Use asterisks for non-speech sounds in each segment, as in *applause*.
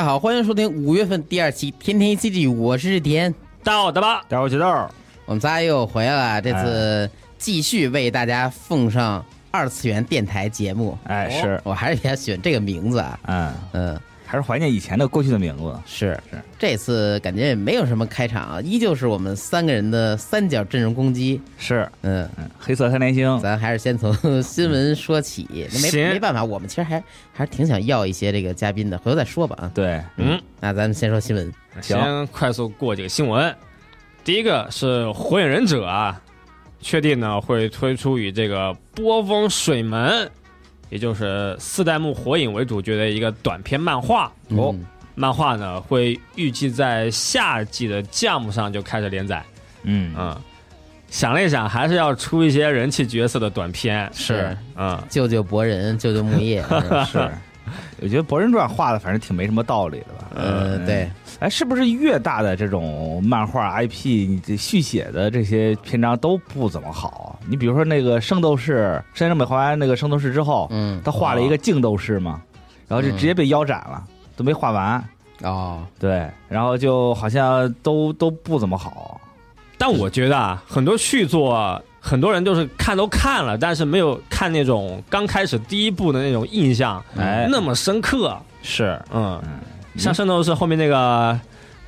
大家好，欢迎收听五月份第二期《天天 CG》，我是日天。大家好，大巴，大家好，我豆儿。我们仨又回来了，这次继续为大家奉上二次元电台节目。哎，是我还是比较喜欢这个名字啊。嗯嗯，还是怀念以前的过去的名字。是是，这次感觉也没有什么开场，依旧是我们三个人的三角阵容攻击。是，嗯嗯，黑色三连星，咱还是先从新闻说起。那没行没办法，我们其实还还是挺想要一些这个嘉宾的，回头再说吧啊。对，嗯，那咱们先说新闻。行先快速过几个新闻。第一个是《火影忍者》啊，确定呢会推出与这个波风水门，也就是四代目火影为主角的一个短篇漫画。哦嗯漫画呢会预计在夏季的 Jump 上就开始连载。嗯嗯，想了一想，还是要出一些人气角色的短片。是嗯，救救博人，救救木叶。*laughs* 是。我觉得《博人传》画的反正挺没什么道理的吧？呃，对，哎，是不是越大的这种漫画 IP，你这续写的这些篇章都不怎么好？你比如说那个《圣斗士》，山城美画完那个《圣斗士》之后，嗯，他画了一个净斗士嘛，然后就嗯直接被腰斩了，都没画完。哦，对，然后就好像都都不怎么好。但我觉得啊，很多续作，很多人就是看都看了，但是没有看那种刚开始第一部的那种印象，哎，那么深刻。是，嗯，像圣斗士后面那个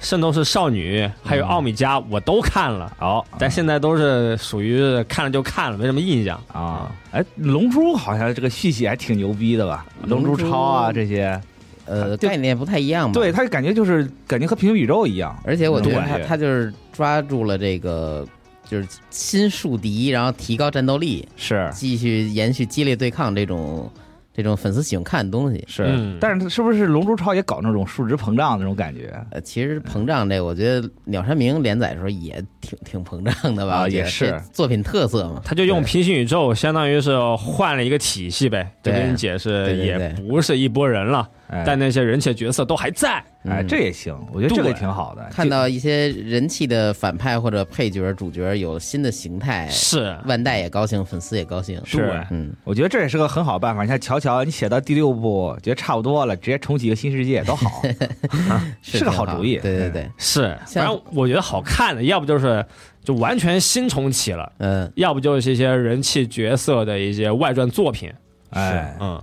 圣斗士少女，还有奥米加，我都看了，哦，但现在都是属于看了就看了，没什么印象。啊，哎，龙珠好像这个续写还挺牛逼的吧？龙龙珠珠超啊这些，呃，概念不太一样嘛。对，他感觉就是感觉和平行宇宙一样。而且我觉得他对他就是抓住了这个，就是新树敌，然后提高战斗力，是继续延续激烈对抗这种这种粉丝喜欢看的东西。是嗯，但是他是不是龙珠超也搞那种数值膨胀那种感觉？呃，其实膨胀这，我觉得鸟山明连载的时候也挺挺膨胀的吧？啊我觉得也是这作品特色嘛。他就用平行宇宙，相当于是换了一个体系呗，就对跟你解释，也对对对不是一拨人了，哎但那些人气角色都还在。哎，嗯这也行，我觉得这个对挺好的。看到一些人气的反派或者配角、主角有了新的形态，是，万代也高兴，粉丝也高兴。是对嗯，我觉得这也是个很好的办法。你看乔乔，你写到第六部觉得差不多了，直接重启一个新世界都好。*laughs* 是个挺好主意对对对，是，像反正我觉得好看的，要不就是就完全新重启了，嗯，要不就是一些人气角色的一些外传作品。哎，嗯，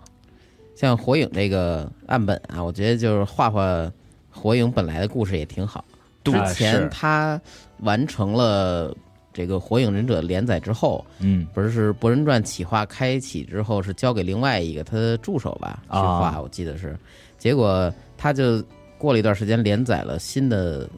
像火影这个岸本啊，我觉得就是画画火影本来的故事也挺好。之前他完成了这个火影忍者连载之后，嗯，不是是博人传企划开启之后是交给另外一个他的助手吧去啊画，我记得是，结果他就过了一段时间连载了新的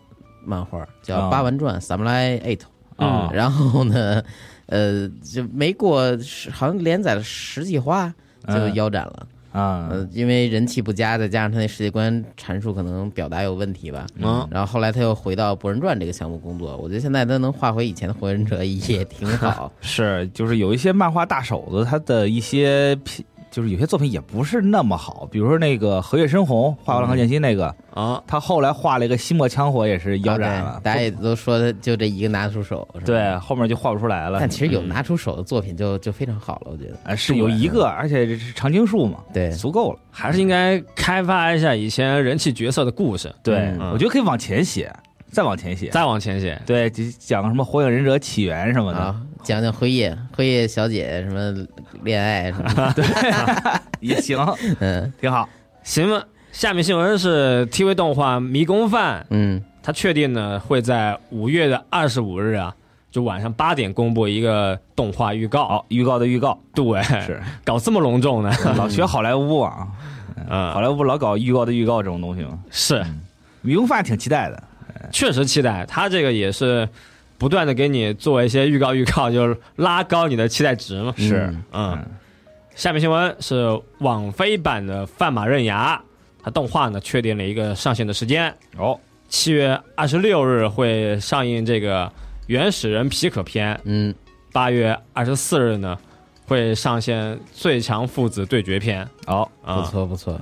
漫画叫啊《八丸传 Samurai Eight》啊嗯然后呢，呃，就没过好像连载了十几话就嗯腰斩了。啊，呃，因为人气不佳，再加上他那世界观阐述可能表达有问题吧。嗯然后后来他又回到《博人传》这个项目工作，我觉得现在他能画回以前的火影忍者也挺好。*laughs* 是，就是有一些漫画大手子，他的一些品，就是有些作品也不是那么好，比如说那个河月深红画《浪客剑心》那个，啊，他后来画了一个西莫枪火，也是腰斩了。啊，大家也都说他就这一个拿出手，对，后面就画不出来了。但其实有拿出手的作品就就非常好了，我觉得。啊，是有一个，而且这是长青树嘛，对，足够了。还是应该开发一下以前人气角色的故事，对，嗯。我觉得可以往前写，再往前写。再往前写。对，讲什么火影忍者起源什么的。啊，讲讲辉夜，辉夜小姐什么恋爱什么的，*laughs* *laughs* 也行，嗯挺好。行吧，下面新闻是 TV 动画《迷宫饭》，嗯，他确定呢会在五月的二十五日啊，就晚上八点公布一个动画预告。好，预告的预告对，是搞这么隆重呢？*laughs* 老学好莱坞啊，好嗯，莱坞老搞预告的预告这种东西吗。是，迷宫饭挺期待的。确实期待。他这个也是不断的给你做一些预告，预告就是拉高你的期待值嘛。是嗯嗯，下面新闻是网飞版的《范马刃牙》，它动画呢确定了一个上线的时间，哦，七月二十六日会上映这个原始人皮可篇，嗯，八月二十四日呢会上线最强父子对决篇。好，啊不错不错。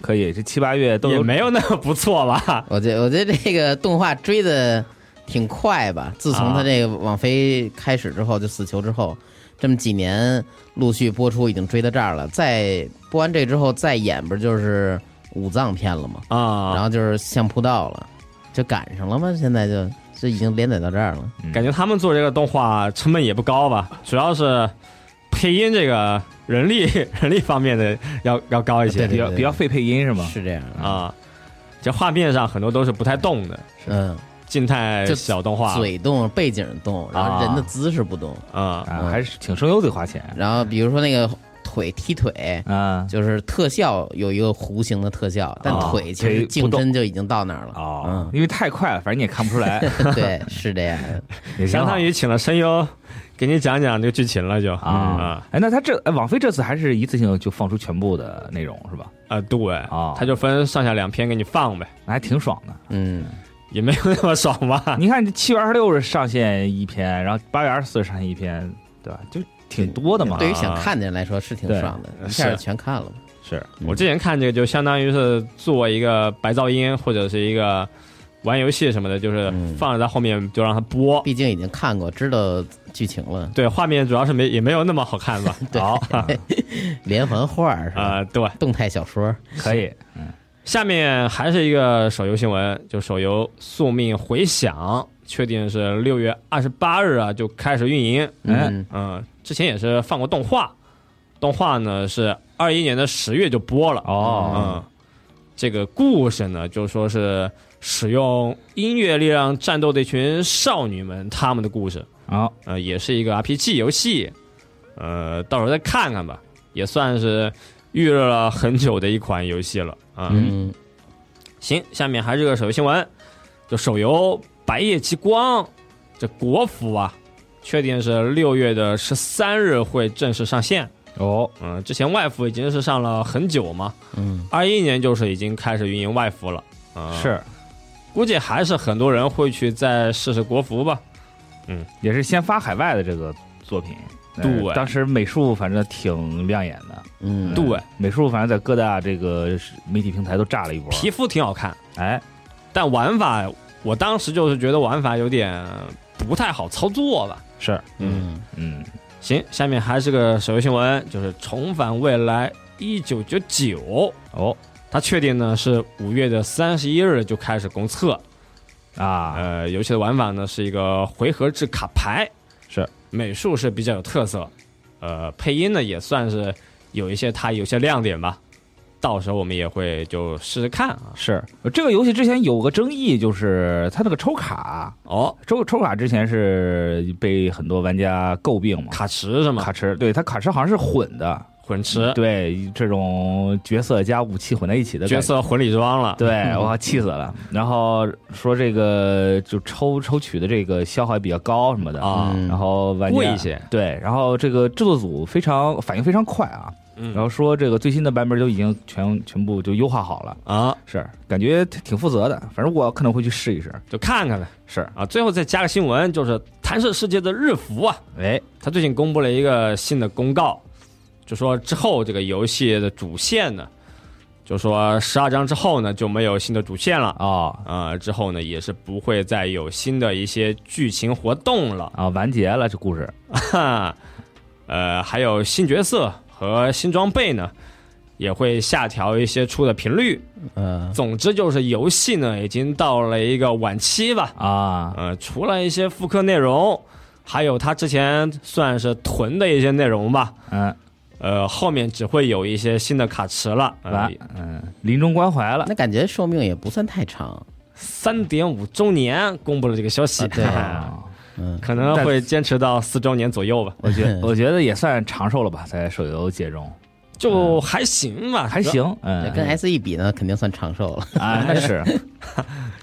可以，这七八月都也没有那么不错吧？我觉我觉得这个动画追的挺快吧。自从他这个网飞开始之后，就死囚之后，这么几年陆续播出，已经追到这儿了。再播完这之后再演，不就是五藏片了吗，啊，然后就是相扑道了，就赶上了吗，现在就这已经连载到这儿了。感觉他们做这个动画成本也不高吧，主要是配音这个人力 *laughs* 人力方面的要要高一些。对比较比较费配音是吗？是这样。的，啊。这画面上很多都是不太动的嗯，静态就小动画。嘴动，背景动，然后人的姿势不动。啊啊，还是挺声优最花钱。然后比如说那个腿踢腿，啊。就是特效有一个弧形的特效，但哦腿其实腿不动近身就已经到那儿了。哦嗯，因为太快了，反正你也看不出来，*laughs* 对，是这样。*laughs* 相当于请了声优给你讲讲这个剧情了就啊啊。哎，那他这哎网飞这次还是一次性就放出全部的内容是吧？啊，对啊他就分上下两篇给你放呗，那还挺爽的。嗯，也没有那么爽吧？你看，七月二十六日上线一篇，然后八月二十四日上线一篇，对吧？就挺多的嘛。对于想看的人来说是挺爽的，一下就全看了。是我之前看这个就相当于是做一个白噪音或者是一个玩游戏什么的，就是嗯放着在后面就让它播。毕竟已经看过，知道剧情了。对，画面主要是没也没有那么好看吧？*laughs* 对，*laughs* 连环画是吧？啊、对。动态小说。可以，嗯下面还是一个手游新闻，就手游《宿命回响》，确定是六月二十八日啊就开始运营。嗯嗯，之前也是放过动画，动画呢是二一年的十月就播了。哦嗯，这个故事呢就说是使用音乐力量战斗的一群少女们，她们的故事。好，呃，也是一个 RPG 游戏，呃，到时候再看看吧，也算是预热了很久的一款游戏了啊。嗯行，下面还是个手游新闻，就手游《白夜极光》这国服啊，确定是六月的十三日会正式上线。哦，嗯、之前外服已经是上了很久嘛，嗯二一年就是已经开始运营外服了。啊、，是，估计还是很多人会去再试试国服吧。也是先发海外的这个作品。呃对当时美术反正挺亮眼的，嗯，对，美术反正在各大这个媒体平台都炸了一波。皮肤挺好看，哎，但玩法，我当时就是觉得玩法有点不太好操作吧。是，嗯。嗯，行，下面还是个手游新闻，就是《重返未来一九九九》，哦。它确定呢是五月的三十一日就开始公测。啊，呃，游戏的玩法呢是一个回合制卡牌，是美术是比较有特色，呃，配音呢也算是有一些它有些亮点吧。到时候我们也会就试试看啊。是这个游戏之前有个争议，就是它那个抽卡，哦，抽抽卡之前是被很多玩家诟病嘛，卡池是吗？卡池，对它卡池好像是混的，混池，对这种角色加武器混在一起的角色混礼装了。对，我气死了。然后说这个就抽抽取的这个消耗也比较高什么的，啊，嗯然后玩一些。对，然后这个制作组非常反应非常快啊，嗯然后说这个最新的版本都已经全全部就优化好了，啊，是感觉挺挺负责的。反正我可能会去试一试。就看看呗。是，啊，最后再加个新闻，就是弹射世界的日服啊，哎，他最近公布了一个新的公告，就说之后这个游戏的主线呢，就说十二章之后呢就没有新的主线了。哦啊、之后呢也是不会再有新的一些剧情活动了，啊，完结了这故事。哈，*laughs* 呃，还有新角色和新装备呢，也会下调一些出的频率。嗯，总之就是游戏呢已经到了一个晚期吧，啊，呃，除了一些复刻内容，还有他之前算是囤的一些内容吧，嗯，呃，后面只会有一些新的卡池了，嗯，临终关怀了那感觉寿命也不算太长。三点五周年公布了这个消息，啊对啊。嗯，可能会坚持到四周年左右吧，我觉 *laughs* 我觉得也算长寿了吧，在手游界中就还行吧，还行，嗯，跟 S E 比呢，肯定算长寿了。啊，*laughs* 那 *laughs* 是。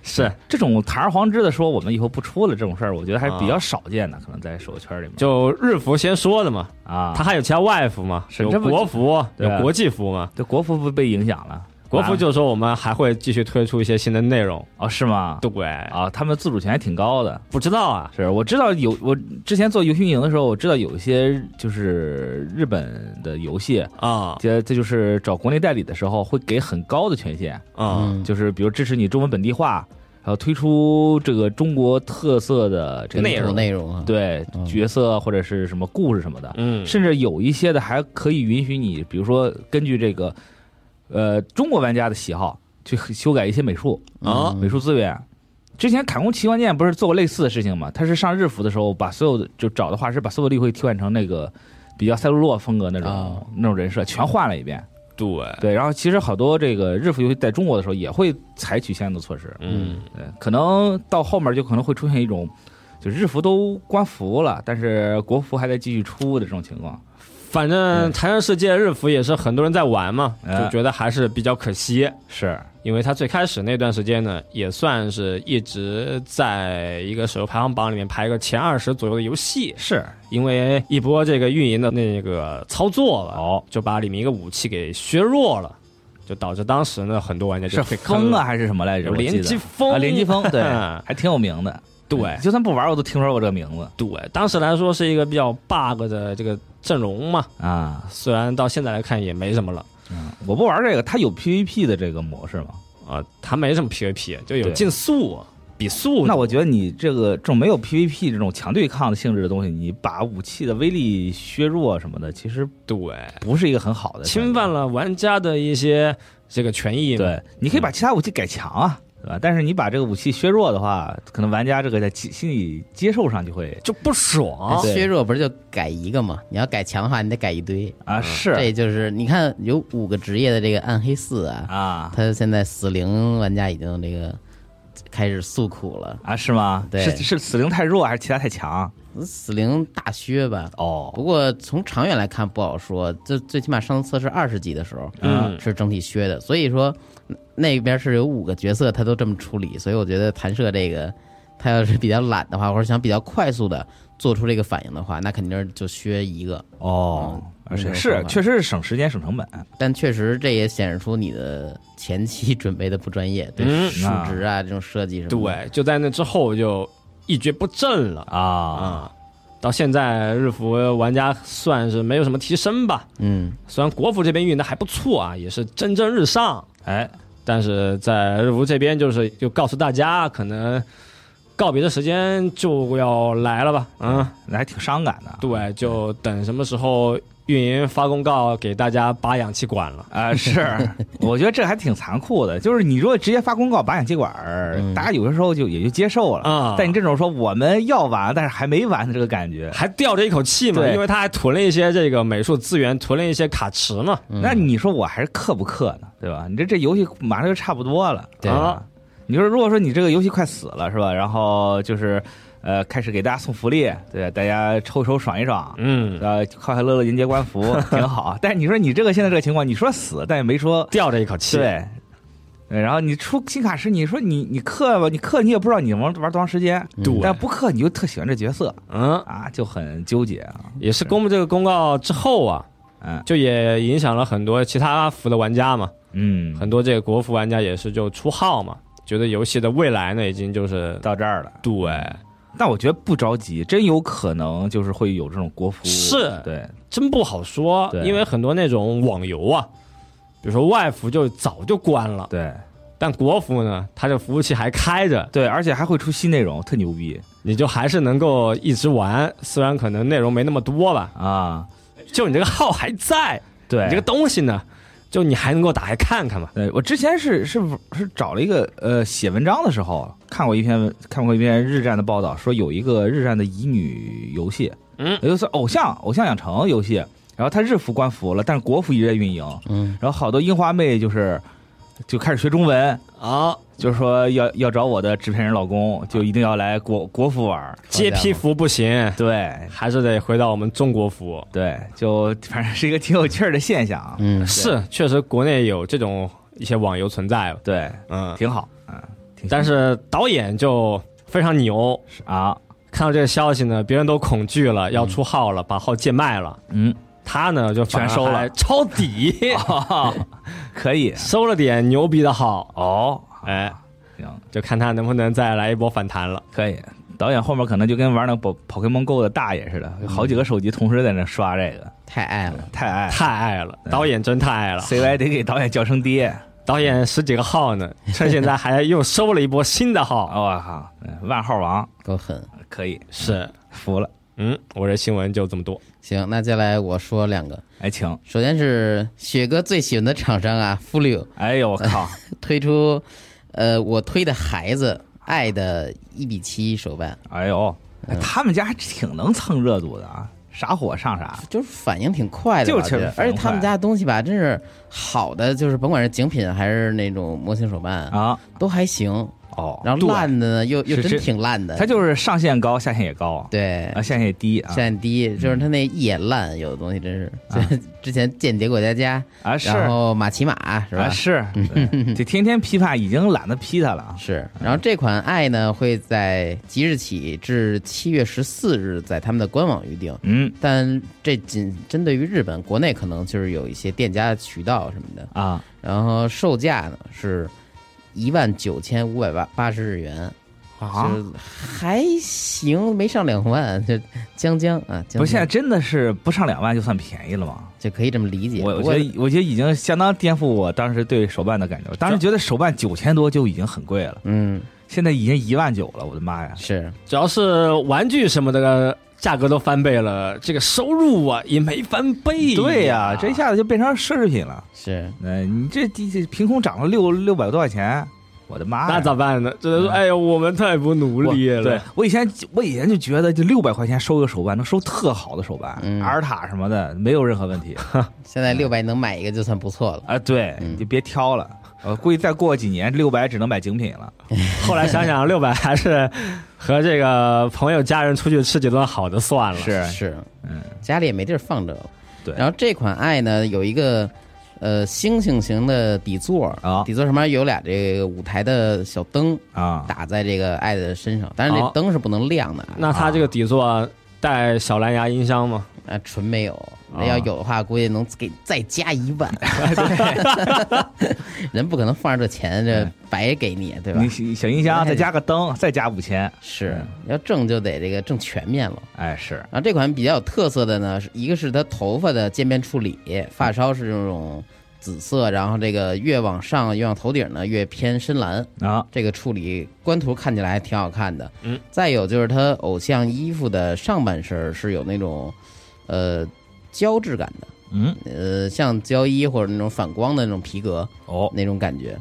是。这种堂而皇之的说我们以后不出了这种事儿，我觉得还是比较少见的，可能在手游圈里面。就日服先说的嘛，啊，它还有其他外服嘛，有是国服，有国际服嘛，这国服不被影响了国服就是说我们还会继续推出一些新的内容，哦是吗？对，啊，他们自主权还挺高的。不知道啊，是，我知道有我之前做游戏运营的时候，我知道有一些就是日本的游戏，啊。这这就是找国内代理的时候会给很高的权限，啊。嗯，就是比如支持你中文本地化，然后推出这个中国特色的这个内容。内容啊，对嗯角色或者是什么故事什么的，嗯，甚至有一些的还可以允许你，比如说根据这个呃中国玩家的喜好去修改一些美术啊美术资源。之前卡工奇幻剑不是做过类似的事情吗？他是上日服的时候，把所有的就找的画师把所有的例会替换成那个比较赛璐珞风格那种、哦那种人设，全换了一遍。对，对，然后其实好多这个日服游戏在中国的时候也会采取相应的措施。嗯，对，可能到后面就可能会出现一种，就日服都关服了，但是国服还在继续出的这种情况。反正《残忍世界》日服也是很多人在玩嘛，哎就觉得还是比较可惜，是，因为它最开始那段时间呢，也算是一直在一个手游排行榜里面排个前二十左右的游戏，是。因为一波这个运营的那个操作了，哦，就把里面一个武器给削弱了，就导致当时呢很多玩家就是退坑啊，还是什么来着？有我记得。联机风啊，联机风，对，还挺有名的。对就算不玩，我都听说过这个名字对，当时来说是一个比较 bug 的这个阵容嘛，啊。虽然到现在来看也没什么了。嗯，我不玩这个，它有 PVP 的这个模式吗？啊，它没什么 PVP，就有竞速、比速。那我觉得你这个这种没有 PVP 这种强对抗的性质的东西，你把武器的威力削弱什么的，其实对不是一个很好的侵犯了玩家的一些这个权益。对，你可以把其他武器改强啊，对吧？但是你把这个武器削弱的话，可能玩家这个在心心理接受上就会就不爽。削弱不是就改一个嘛？你要改强的话，你得改一堆。啊，是这就是你看有五个职业的这个暗黑四啊，啊他现在死灵玩家已经这个开始诉苦了。啊，是吗？对是是死灵太弱还是其他太强？死灵大削吧，哦不过从长远来看不好说，这最起码上次测试二十级的时候，嗯是整体削的，所以说那边是有五个角色，他都这么处理，所以我觉得弹射这个，他要是比较懒的话，或者想比较快速的做出这个反应的话，那肯定是就削一个。哦，嗯是确实是省时间省成本。但确实这也显示出你的前期准备的不专业，对嗯数值啊这种设计什么的。对，就在那之后就一蹶不振了啊，啊。到现在日服玩家算是没有什么提升吧，嗯，虽然国服这边运的还不错啊，也是蒸蒸日上，哎，但是在日服这边就是就告诉大家，可能告别的时间就要来了吧，嗯。那还挺伤感的。对，就等什么时候运营发公告给大家拔氧气管了。啊，是，*laughs* 我觉得这还挺残酷的。就是你如果直接发公告拔氧气管大家有的时候就也就接受了啊但你这种说我们要完，但是还没完的这个感觉，还吊着一口气嘛，对因为他还囤了一些这个美术资源，囤了一些卡池嘛。嗯那你说我还是氪不氪呢？对吧？你这这游戏马上就差不多了，对啊你说如果说你这个游戏快死了是吧？然后就是呃开始给大家送福利，对，大家抽一抽爽一爽。嗯，呃，快快乐乐迎接官服 *laughs* 挺好，但是你说你这个现在这个情况，你说死，但也没说吊着一口气。，对，然后你出新卡时，你说你你氪吧，你氪你也不知道你玩玩多长时间，嗯对。但不氪你就特喜欢这角色。嗯，啊，就很纠结。啊。也是公布这个公告之后啊，嗯。就也影响了很多其他服的玩家嘛，嗯，很多这个国服玩家也是就出号嘛，觉得游戏的未来呢已经就是到这儿了。对，但我觉得不着急，真有可能就是会有这种国服，是对，真不好说，因为很多那种网游啊，比如说外服就早就关了，对但国服呢，它这服务器还开着，对，而且还会出新内容，特牛逼你就还是能够一直玩，虽然可能内容没那么多吧，啊！就你这个号还在，对，你这个东西呢，就你还能够打开看看嘛。对我之前是是是找了一个呃写文章的时候看过一篇看过一篇日战的报道，说有一个日战的乙女游戏，嗯。也就是偶像偶像养成游戏，然后它日服关服了，但是国服一直在运营，嗯，然后好多樱花妹就是就开始学中文，啊，就是说要要找我的制片人老公，就一定要来国国服玩儿，接批服不行，对。还是得回到我们中国服。对，就 *laughs* 反正是一个挺有趣儿的现象啊，嗯，是，确实国内有这种一些网游存在，对，嗯，挺好，嗯，挺但是导演就非常牛，啊，看到这个消息呢，别人都恐惧了，要出号了，把号贱卖了。嗯，他呢就全收了。抄底，*laughs* 可以。收了点牛逼的号，哦，哎，行。就看他能不能再来一波反弹了。可以，导演后面可能就跟玩那宝宝可梦 Go 的大爷似的，有好几个手机同时在那刷这个，太爱了。太爱了。太爱了，导演真太爱了。CY 得给导演叫声爹，导演十几个号呢，趁现在还又收了一波新的号，*laughs* 我靠，嗯万号王。够狠，可以。是。服了。嗯，我这新闻就这么多。行，那接下来我说两个，哎，请，首先是雪哥最喜欢的厂商啊，富六哎呦我靠，*laughs* 推出，呃，我推的孩子爱的一比七手办，哎呦，他们家挺能蹭热度的啊，啥火上啥。就是反应挺快的而且他们家的东西吧，真是好的，就是甭管是精品还是那种模型手办，啊，都还行。哦，然后烂的呢，又又真挺烂的。它就是上限高，下限也高，对。啊，，下限也低啊。下限低，就是它那一眼烂，有的东西真是，就 *laughs* 之前间谍过家家，啊是。然后马奇马是吧？啊是，对。*laughs* 这天天批判已经懒得批它了啊。是，然后这款爱呢会在即日起至七月十四日在他们的官网预定，嗯。但这仅针对于日本，国内可能就是有一些店家渠道什么的。啊，然后售价呢是一万九千五百八八十日元，啊还行，没上两万，就将将啊，将不是现在真的是不上两万就算便宜了吗？就可以这么理解。我我觉得我觉得已经相当颠覆我当时对手办的感觉。当时觉得手办九千多就已经很贵了，嗯现在已经一万九了，我的妈呀！是只要是玩具什么的价格都翻倍了，这个收入啊也没翻倍。对呀、这一下子就变成奢侈品了。是，呃，你这这这凭空涨了六六百多块钱，我的妈呀！那咋办呢？只能说，嗯哎呀，我们太不努力了。对我以前我以前就觉得，就六百块钱收个手办，能收特好的手办，嗯阿尔塔什么的没有任何问题 *laughs* 现在六百能买一个就算不错了。啊。对，嗯你就别挑了。我估计再过几年，六百只能买精品了。*laughs* 后来想想，六百还是和这个朋友家人出去吃几顿好的算了。是，是，嗯，家里也没地儿放着了。对然后这款爱呢有一个呃星星型的底座啊底座上面有俩这个舞台的小灯啊，打在这个爱的身上，但是这灯是不能亮的啊，那它这个底座带小蓝牙音箱吗？啊纯没有。那要有的话，估计能给再加一万。*laughs* 人不可能放着这钱这白给你，对吧你？小音箱再加个灯，再加五千。是要挣就得这个挣全面了。哎，是然后这款比较有特色的呢，是一个是它头发的渐变处理，发梢是这种紫色，然后这个越往上越往头顶呢越偏深蓝，啊，这个处理官图看起来还挺好看的。嗯，再有就是它偶像衣服的上半身是有那种呃胶质感的，嗯，呃像胶衣或者那种反光的那种皮革哦，那种感觉，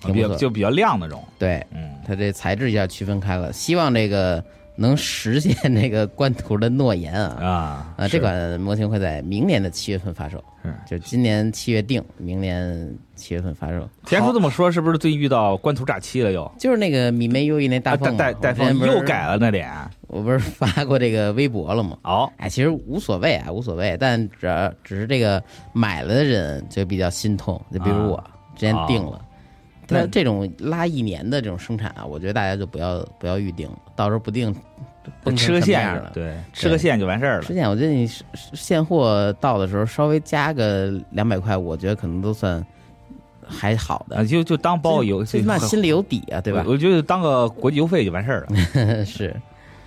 挺比不错。较就比较亮那种。对，嗯，它这材质一下区分开了，希望这个能实现这个官图的诺言啊。啊啊，是这款模型会在明年的七月份发售，是就今年七月定，明年七月份发售。田叔这么说，是不是最遇到官图诈欺了又？就是那个米梅优衣那大啊凤嘛，戴戴凤我之前不是又改了那脸。我不是发过这个微博了吗？*laughs* 哦，哎，其实无所谓啊，无所谓，但只要只是这个买了的人就比较心痛，就比如我、之前定了。那那这种拉一年的这种生产啊，我觉得大家就不要不要预定，到时候不定崩成吃个线什么样了。对，吃个线就完事儿了吃线我觉得你现货到的时候稍微加个两百块，我觉得可能都算还好啊，的，就就当包邮，最起码心里有底啊，对吧我？我觉得当个国际邮费就完事儿了。*laughs* 是，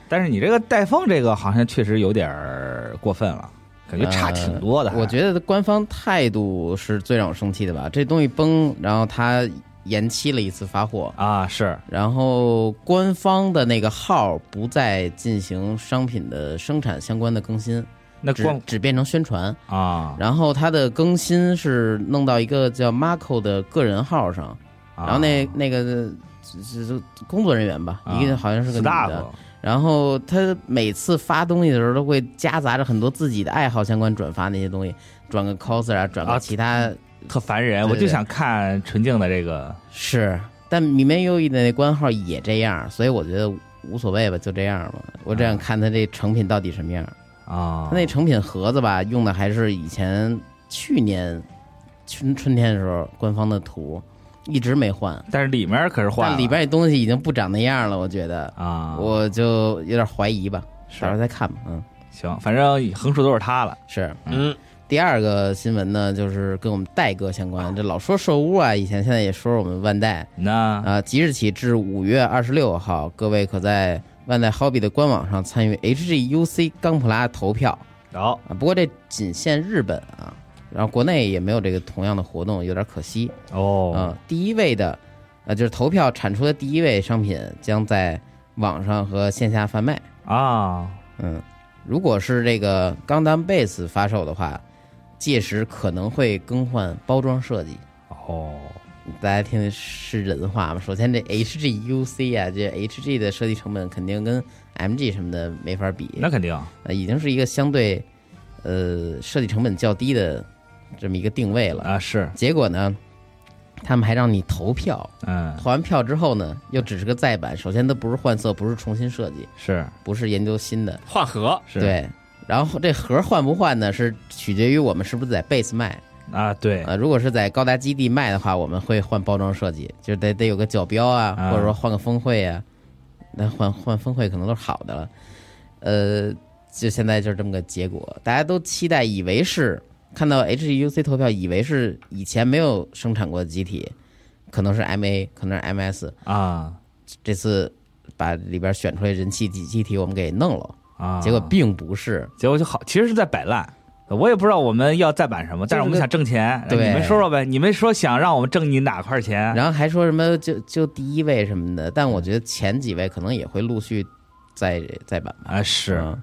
但是你这个带风这个好像确实有点儿过分了，感觉差挺多的。呃我觉得官方态度是最让我生气的吧？这东西崩，然后他延期了一次发货，啊是然后官方的那个号不再进行商品的生产相关的更新，那光只变成宣传。啊，然后它的更新是弄到一个叫 Marco 的个人号上，啊然后那那个工作人员吧，啊一个好像是个女 staff 的。然后他每次发东西的时候，都会夹杂着很多自己的爱好相关转发那些东西，转个 coser 啊，转啊个其他、特烦人，对对我就想看纯净的这个是。但米面优异的那官号也这样，所以我觉得无所谓吧，就这样吧。我这样看他这成品到底什么样。啊他那成品盒子吧，用的还是以前去年春春天的时候官方的图，一直没换。但是里面可是换了但里边这东西已经不长那样了，我觉得，啊，我就有点怀疑吧，到时候再看吧。嗯，行，反正横竖都是他了是。嗯，第二个新闻呢，就是跟我们代哥相关。这老说售屋啊，以前现在也说说我们万代那啊、即日起至五月二十六号，各位可在万代 Hobby 的官网上参与 HGUC 钢普拉投票好啊。不过这仅限日本啊，然后国内也没有这个同样的活动，有点可惜哦啊。第一位的，呃，就是投票产出的第一位商品将在网上和线下贩卖。啊，嗯，如果是这个钢弹 base 发售的话，届时可能会更换包装设计。哦，大家听的是人话吗？首先这 HGUC 啊，这 HG 的设计成本肯定跟 MG 什么的没法比，那肯定呃已经是一个相对呃设计成本较低的这么一个定位了。啊，是，结果呢，他们还让你投票，嗯，投完票之后呢，又只是个再版。首先它不是换色，不是重新设计，是不是研究新的，换盒，是，对。然后这盒换不换呢，是取决于我们是不是在 base 卖。啊，对，啊，如果是在高达基地卖的话，我们会换包装设计，就得得有个角标啊，啊或者说换个峰会啊。那换换峰会可能都是好的了。呃，就现在就是这么个结果，大家都期待，以为是看到 HUC 投票，以为是以前没有生产过的机体，可能是 MA，可能是 MS，啊这次把里边选出来人气机机体我们给弄了，啊，结果并不是。结果就好，其实是在摆烂。我也不知道我们要再版什么，但是我们想挣钱，对你们说说呗。你们说想让我们挣你哪块钱？然后还说什么就就第一位什么的，但我觉得前几位可能也会陆续再再版吧。啊，是嗯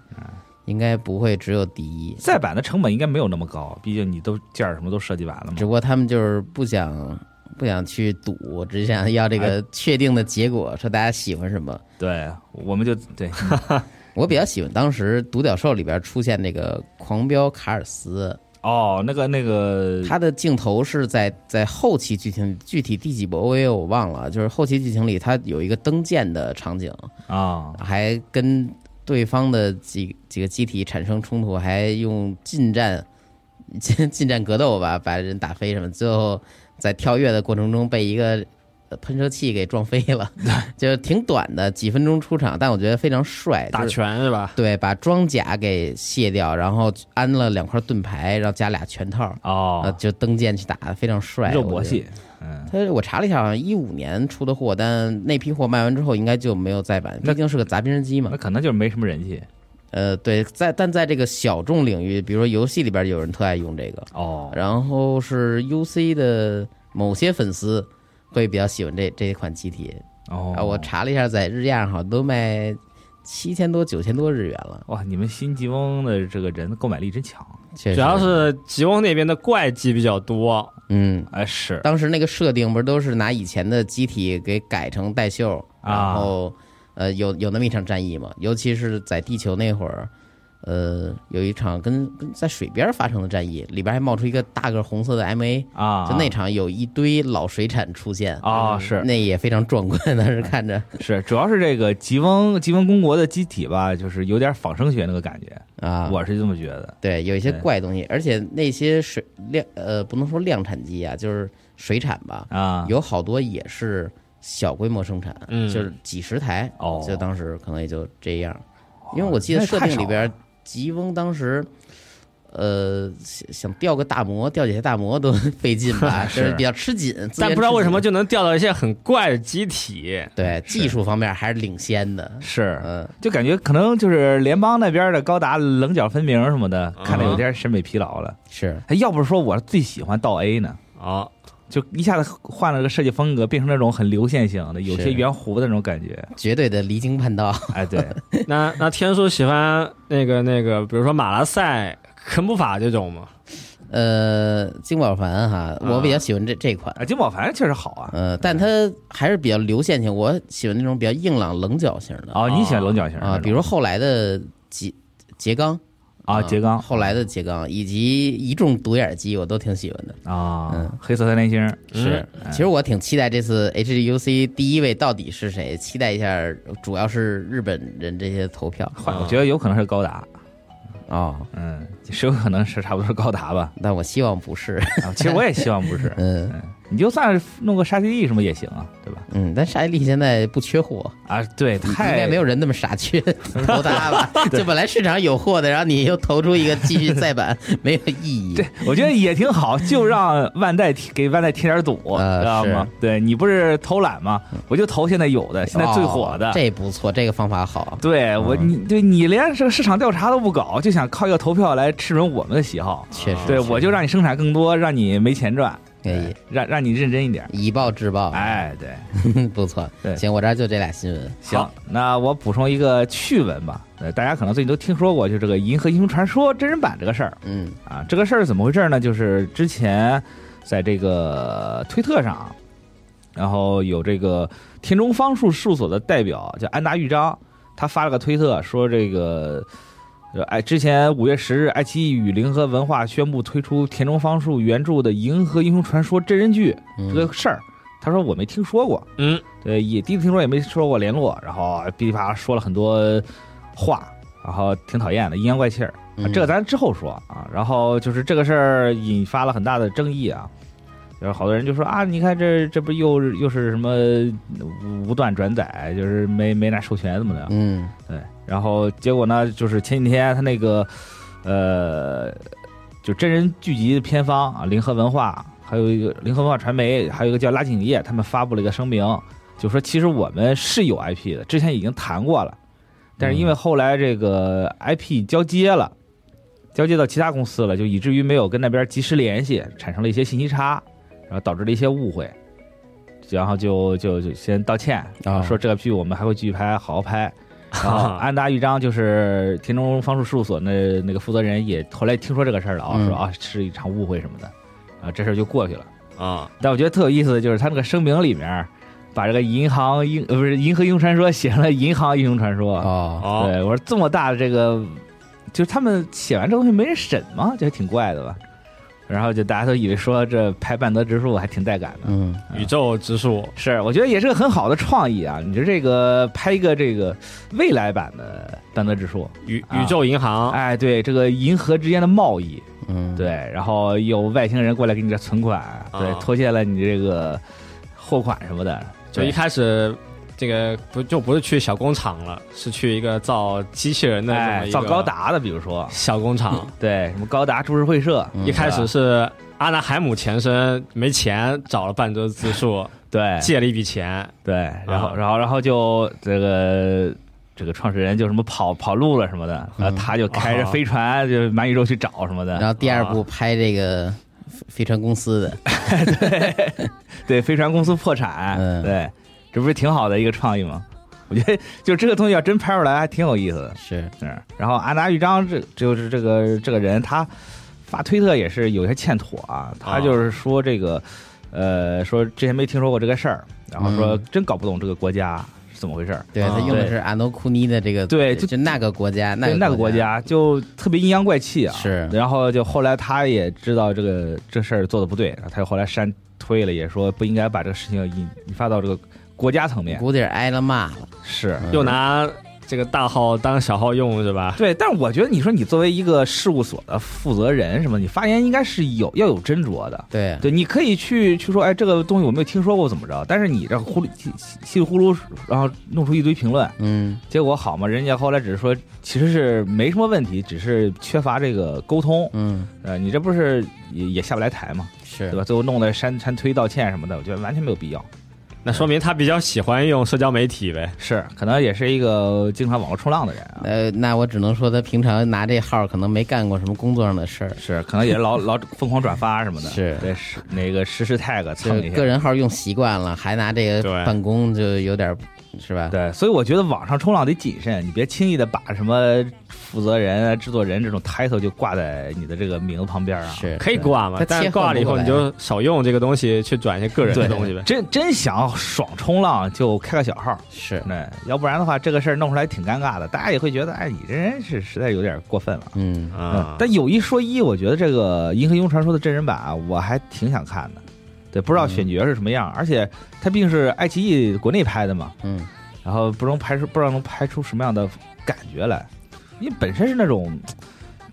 应该不会只有第一，再版的成本应该没有那么高，毕竟你都件儿什么都设计完了嘛只。不过他们就是不想不想去赌，只想要这哎个确定的结果，说大家喜欢什么。对，我们就对，*laughs* 我比较喜欢当时《独角兽》里边出现那个狂飙卡尔斯，哦，那个那个，他的镜头是在在后期剧情，具体第几部 OVA 我忘了，就是后期剧情里他有一个登舰的场景，啊还跟对方的几几个机体产生冲突，还用近战近 *laughs* 近战格斗吧，把人打飞什么，最后在跳跃的过程中被一个呃喷射器给撞飞了，*laughs* 就挺短的，几分钟出场，但我觉得非常帅，打拳是吧？对，把装甲给卸掉，然后安了两块盾牌，然后加俩拳套，呃，哦，就登舰去打，非常帅，肉搏戏，嗯，他我查了一下，好像一五年出的货，但那批货卖完之后应该就没有再版，那毕竟是个杂兵机嘛那。可能就是没什么人气呃，对，在但在这个小众领域，比如说游戏里边有人特爱用这个，哦。然后是 UC 的某些粉丝会比较喜欢这这一款机体。哦啊，我查了一下，在日亚上好像都卖七千多、九千多日元了，哇，你们新吉翁的这个人购买力真强。主要是吉翁那边的怪机比较多，嗯，哎，是。当时那个设定不是都是拿以前的机体给改成带锈，啊。然后呃有有那么一场战役嘛，尤其是在地球那会儿，呃有一场跟跟在水边发生的战役，里边还冒出一个大个红色的 MA，啊，就那场有一堆老水产出现。啊是。那也非常壮观，*laughs* 当时看着。*laughs* 是，主要是这个吉翁吉翁公国的机体吧，就是有点仿生学那个感觉，啊，我是这么觉得。对有一些怪东西，而且那些水量呃不能说量产机啊，就是水产吧，啊，有好多也是小规模生产，嗯。就是几十台，哦。就当时可能也就这样。因为我记得设定里边，吉翁当时，呃，想想调个大魔，调几条大魔都 *laughs* 费劲吧，*laughs* 是就是比较吃紧。但不知道为什么就能调到一些很怪的机体。对技术方面还是领先的。是，嗯，就感觉可能就是联邦那边的高达棱角分明什么的，嗯看着有点审美疲劳了。是哎要不是说我最喜欢倒 A 呢，哦，就一下子换了个设计风格，变成那种很流线型的，有些圆弧的那种感觉。绝对的离经叛道。哎，对，*laughs* 那那天叔喜欢那个那个，比如说马拉赛、肯布法这种吗？呃，金宝凡哈，我比较喜欢这这款。啊，金宝凡确实好啊。呃，但它还是比较流线型，我喜欢那种比较硬朗棱角型的哦，你喜欢棱角型啊，比如后来的杰杰刚啊，杰刚后来的杰刚以及一众独眼鸡，我都挺喜欢的。啊嗯，黑色三连星是，其实我挺期待这次 HGUC 第一位到底是谁，期待一下，主要是日本人这些投票。换，我觉得有可能是高达，哦，嗯，是有可能是差不多是高达吧。但我希望不是。啊，其实我也希望不是，*laughs* 嗯。嗯，你就算是弄个沙地利什么也行啊，对吧？嗯，但沙利现在不缺货，啊，对，应太该没有人那么傻缺投它吧？就本来市场有货的，然后你又投出一个继续再版，*laughs* 没有意义。对，我觉得也挺好，就让万代给万代贴点堵，呃知道吗？对你不是偷懒吗？我就投现在有的，现在最火的。哦这不错，这个方法好。对我，嗯你对你连这个市场调查都不搞，就想靠一个投票来吃准我们的喜好。确实，对，实我就让你生产更多，让你没钱赚。可以让让你认真一点。以暴制暴，哎，对，*laughs* 不错。对行，我这儿就这俩新闻。行，那我补充一个趣闻吧。呃，大家可能最近都听说过，就这个《银河英雄传说》真人版这个事儿嗯啊。这个事儿怎么回事呢？就是之前在这个推特上，然后有这个天中方术事务所的代表叫安达裕章，他发了个推特说这个。呃，哎，之前五月十日，爱奇艺与联合文化宣布推出田中方树原著的《银河英雄传说》真人剧嗯这个事儿。他说我没听说过，嗯，对，也第一次听说，也没说过联络，然后噼里啪啦说了很多话，然后挺讨厌的，阴阳怪气儿。这个咱之后说啊。然后就是这个事儿引发了很大的争议啊，就是好多人就说啊，你看这这不又又是什么无断转载，就是没没拿授权怎么的？嗯对，然后结果呢，就是前几天他那个呃，就真人剧集的片方啊，联合文化，还有一个联合文化传媒，还有一个叫拉景业，他们发布了一个声明，就说其实我们是有 IP 的，之前已经谈过了，但是因为后来这个 IP 交接了。交接到其他公司了，就以至于没有跟那边及时联系，产生了一些信息差，然后导致了一些误会，然后就就就先道歉，啊说这个剧我们还会继续拍，好好拍。*laughs* 然后安达豫章就是田中方术事务所那那个负责人，也后来听说这个事儿了啊，嗯说啊是一场误会什么的，啊这事儿就过去了。啊，但我觉得特有意思的就是他那个声明里面，把这个银行英呃不是银河英雄传说写成了银行英雄传说。啊哦，对，我说这么大的这个，就是他们写完这东西没人审吗？这还挺怪的吧？然后就大家都以为说这拍半泽直树还挺带感的。嗯。宇宙之树，是，我觉得也是个很好的创意啊！你说这个拍一个这个未来版的半泽直树，啊。宇宇宙银行，哎，对，这个银河之间的贸易，嗯，对，然后有外星人过来给你这存款，对，啊拖欠了你这个货款什么的，就一开始这个不就不是去小工厂了，是去一个造机器人的这么哎，一个造高达的，比如说，小工厂。*laughs* 对，什么高达株式会社，嗯 *laughs* 一开始是阿纳海姆前身没钱，找了半泽直树对，借了一笔钱，对，然后啊然后然后就这个。这个创始人就什么跑跑路了什么的，然后嗯他就开着啊飞船就满宇宙去找什么的，然后第二部拍这个飞飞船公司的，*laughs* 对。对，飞船公司破产，嗯。对，这不是挺好的一个创意吗？*laughs* 我觉得就这个东西要真拍出来，还挺有意思的。是。是，然后安达裕章这就是这个这个人，他发推特也是有些欠妥啊，他就是说这个，呃，说之前没听说过这个事儿，然后说嗯。真搞不懂这个国家是怎么回事儿。啊对他用的是安诺库尼的这个，对就就那个国家，那那个国家就特别阴阳怪气啊，是。然后就后来他也知道这个这事儿做的不对，他就后来删推了，也说不应该把这个事情引引发到这个国家层面。估计是挨了骂了，是，嗯又拿这个大号当小号用是吧？对，但是我觉得你说你作为一个事务所的负责人什么，你发言应该是有要有斟酌的。对对，你可以去去说，哎，这个东西我没有听说过，怎么着？但是你这呼噜稀稀里呼噜，然后弄出一堆评论，嗯结果好嘛？人家后来只是说，其实是没什么问题，只是缺乏这个沟通。嗯呃，你这不是也也下不来台嘛，是对吧？最后弄得删删推道歉什么的，我觉得完全没有必要。那说明他比较喜欢用社交媒体呗。是，可能也是一个经常网络冲浪的人啊。呃，那我只能说他平常拿这号可能没干过什么工作上的事儿，是，可能也是老 *laughs* 老疯狂转发什么的，是。对，是那个实时 tag 就蹭一下，个人号用习惯了，还拿这个办公，就有点是吧？对，所以我觉得网上冲浪得谨慎，你别轻易的把什么负责人啊、制作人这种 title 就挂在你的这个名字旁边啊。是可以挂嘛，但是挂了以后你就少用这个东西去转一些个人的东西呗。真真想爽冲浪就开个小号，是，那，要不然的话这个事儿弄出来挺尴尬的，大家也会觉得，哎，你这人是实在有点过分了。嗯嗯啊，，但有一说一，我觉得这个《银河英雄传说》的真人版啊，我还挺想看的。对，不知道选角是什么样，而且它毕竟是爱奇艺国内拍的嘛，嗯然后不能拍出不知道能拍出什么样的感觉来，因为本身是那种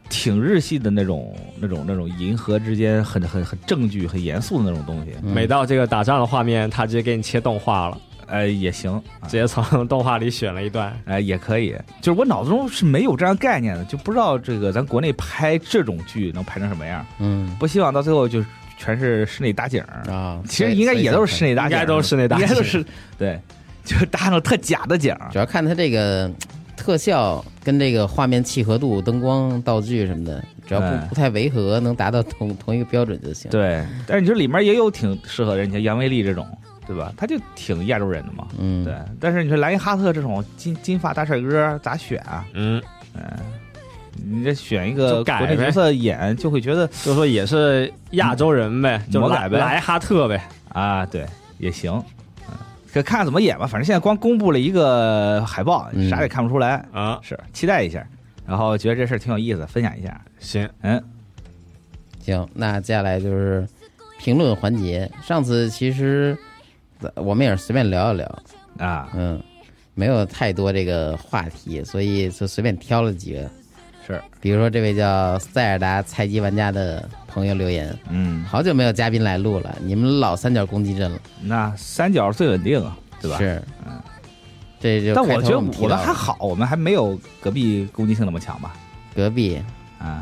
挺日系的那种那种那种银河之间很很很正剧、很严肃的那种东西，嗯每到这个打仗的画面，他直接给你切动画了，呃，也行，啊直接从 *laughs* 动画里选了一段。哎、也可以。就是我脑子中是没有这样概念的，就不知道这个咱国内拍这种剧能拍成什么样。嗯不希望到最后就全是室内打景儿，啊，其实应该也都是室内打景，应该都是室内打景应该都是 *laughs* 对，就搭那种特假的景儿。主要看他这个特效跟这个画面契合度、灯光、道具什么的，只要不哎不太违和，能达到同 *laughs* 同一个标准就行。，对，但是你说里面也有挺适合人家杨威利这种，对吧？他就挺亚洲人的嘛。嗯，对，但是你说莱因哈特这种金金发大帅哥咋选啊？嗯，你这选一个国内角色演，就会觉得就说也是亚洲人呗，就魔改呗莱莱哈特呗。啊，对，也行。嗯，可看看怎么演吧。反正现在光公布了一个海报，嗯啥也看不出来。啊，是期待一下，然后觉得这事儿挺有意思，分享一下。行，嗯，行，那接下来就是评论环节。上次其实呃我们也是随便聊一聊，啊，嗯，没有太多这个话题，所以就随便挑了几个。是，比如说这位叫塞尔达菜鸡玩家的朋友留言，嗯，好久没有嘉宾来录了，你们老三角攻击阵了，那三角最稳定啊，对吧？。是，嗯这就但我觉得我们还好，我们还没有隔壁攻击性那么强吧？隔壁啊，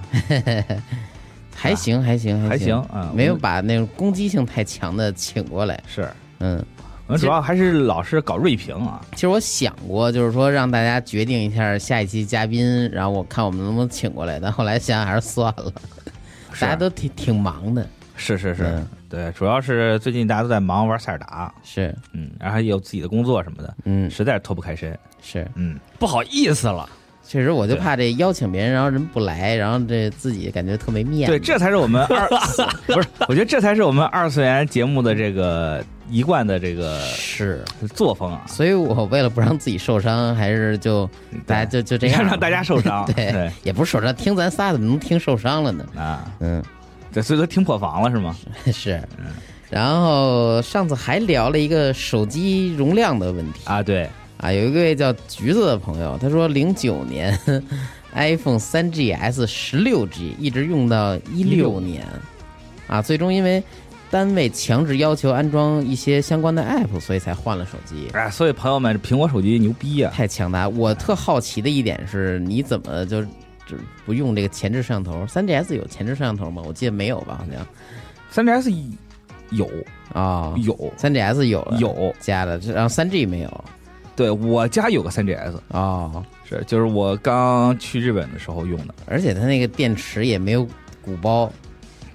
*laughs* 还行还行还行行啊，没有把那种攻击性太强的请过来。是。嗯，我们主要还是老是搞锐评啊，其实我想过，就是说让大家决定一下下一期嘉宾，然后我看我们能不能请过来，但后来想想还是算了，*laughs* 大家都挺挺忙的。是是是，嗯。对，主要是最近大家都在忙玩塞尔达，是，嗯，然后也有自己的工作什么的，嗯，实在是脱不开身，是，嗯，不好意思了，确实，我就怕这邀请别人，然后人不来，然后这自己感觉特没面子。对，这才是我们二 *laughs* 不是，我觉得这才是我们二次元节目的这个一贯的这个是，作风啊，所以我为了不让自己受伤，还是就大家就就这样，让大家受伤，*laughs* 对对。也不是受伤，听咱仨怎么能听受伤了呢？啊，嗯，这，所以说听破防了是吗？*laughs* 是。然后上次还聊了一个手机容量的问题。啊，对，啊，有一位叫橘子的朋友，他说零九年 *laughs* iPhone 三 GS 十六 G 一直用到一六年，啊，最终因为单位强制要求安装一些相关的 App，所以才换了手机。哎，所以朋友们，苹果手机牛逼呀、太强大！我特好奇的一点是，你怎么就就不用这个前置摄像头？三 GS 有前置摄像头吗？我记得没有吧？好像三 GS 有啊，有三 GS 有了有，加的，这然后三 G 没有对我家有个三 GS，哦，是就是我刚去日本的时候用的。而且它那个电池也没有鼓包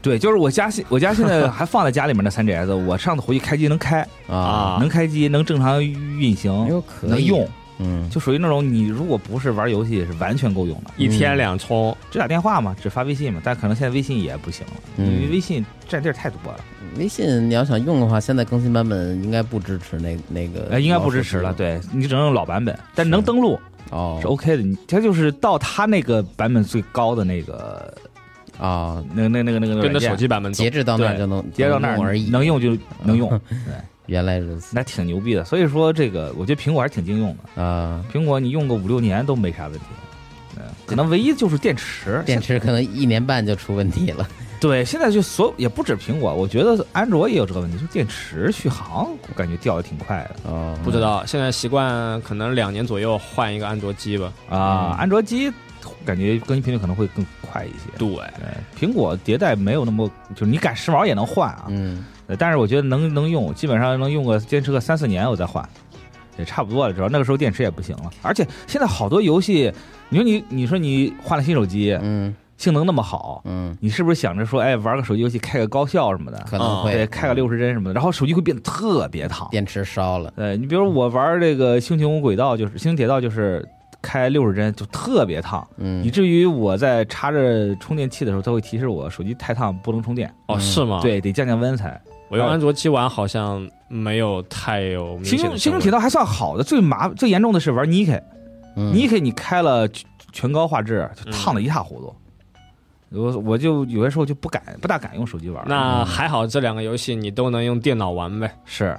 对，就是我家现我家现在还放在家里面的三 GS，我上次回去开机能开，啊，啊能开机，能正常运哎行，能用，嗯，就属于那种你如果不是玩游戏是完全够用的。一天两充，只打电话嘛，只发微信嘛，但可能现在微信也不行了，嗯因为微信占地儿太多了，微信你要想用的话，现在更新版本应该不支持那那个，哎，应该不支持了。对你只能用老版本，但能登录哦是 OK 的。你它就是到它那个版本最高的那个哦，那那那个那个跟着手机版本走截。止到那儿就能截止到那儿能用而已，能用就能用，*laughs* 原来如此那挺牛逼的。所以说这个，我觉得苹果还是挺经用的。啊。苹果你用个五六年都没啥问题。嗯，可能唯一就是电池，*laughs* 电池可能一年半就出问题了。*laughs* 对，现在就所也不止苹果，我觉得安卓也有这个问题，就电池续航我感觉掉的挺快的哦，不知道，现在习惯可能两年左右换一个安卓机吧。啊。嗯安卓机感觉更新频率可能会更快一些。对，对，苹果迭代没有那么，就是你赶时髦也能换啊，嗯，呃但是我觉得能能用，基本上能用个坚持个三四年我再换，也差不多了。主要那个时候电池也不行了，而且现在好多游戏，你说你你说你换了新手机，嗯性能那么好，嗯，你是不是想着说，哎，玩个手机游戏开个高效什么的，可能会对，开个六十帧什么的，然后手机会变得特别烫。电池烧了。对你比如我玩这个《星穹轨道》，就是《星穹铁道》，就是开六十帧就特别烫，嗯以至于我在插着充电器的时候，它会提示我手机太烫不能充电。哦，嗯是吗？，对，得降降温才。我用安卓机玩好像没有太有明星显的升温星穹铁道还算好的，最麻最严重的是玩 Nike，Nike、嗯 Nike 你开了全全高画质，就烫的一塌糊涂。我我就有些时候就不敢不大敢用手机玩。那还好，这两个游戏你都能用电脑玩呗。是，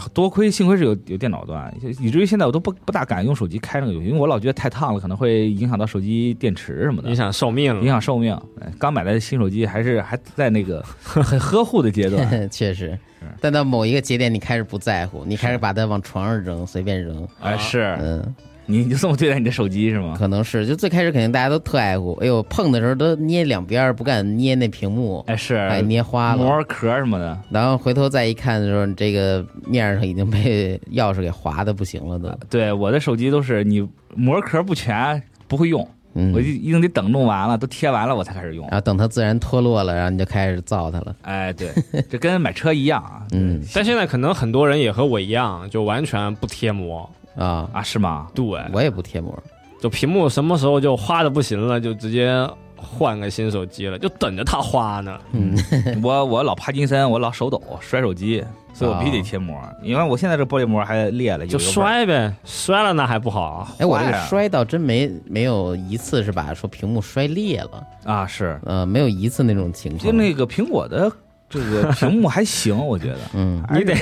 对，多亏幸亏是有有电脑端，以至于现在我都不不大敢用手机开那个游戏，因为我老觉得太烫了，可能会影响到手机电池什么的，影响寿命影。响寿命。哎刚买的新手机还是还在那个 *laughs* 很呵护的阶段。*laughs* 确实，但到某一个节点，你开始不在乎，你开始把它往床上扔，随便扔。哎，是，嗯，你就这么对待你的手机是吗？可能是就最开始肯定大家都特爱护，哎呦碰的时候都捏两边儿，不敢捏那屏幕，哎，是还捏花了。膜壳什么的，然后回头再一看的时候，你这个面上已经被 *laughs* 钥匙给划的不行了都。对我的手机都是你膜壳不全不会用，嗯我就，一定得等弄完了都贴完了我才开始用然。后等它自然脱落了，然后你就开始造它了。哎，对，这跟买车一样啊。*laughs* 嗯但现在可能很多人也和我一样，就完全不贴膜。啊，啊，是吗？对，我也不贴膜。就屏幕什么时候就花的不行了，就直接换个新手机了，就等着它花呢。嗯 *laughs* 我我老帕金森，我老手抖摔手机，所以我必须得贴膜，因为我现在这玻璃膜还裂了，就摔呗，摔了那还不好啊？哎，我这个摔倒真没没有一次是把说屏幕摔裂了，啊，是呃，没有一次那种情况就。那个苹果的这个屏幕还行，我觉得。嗯你得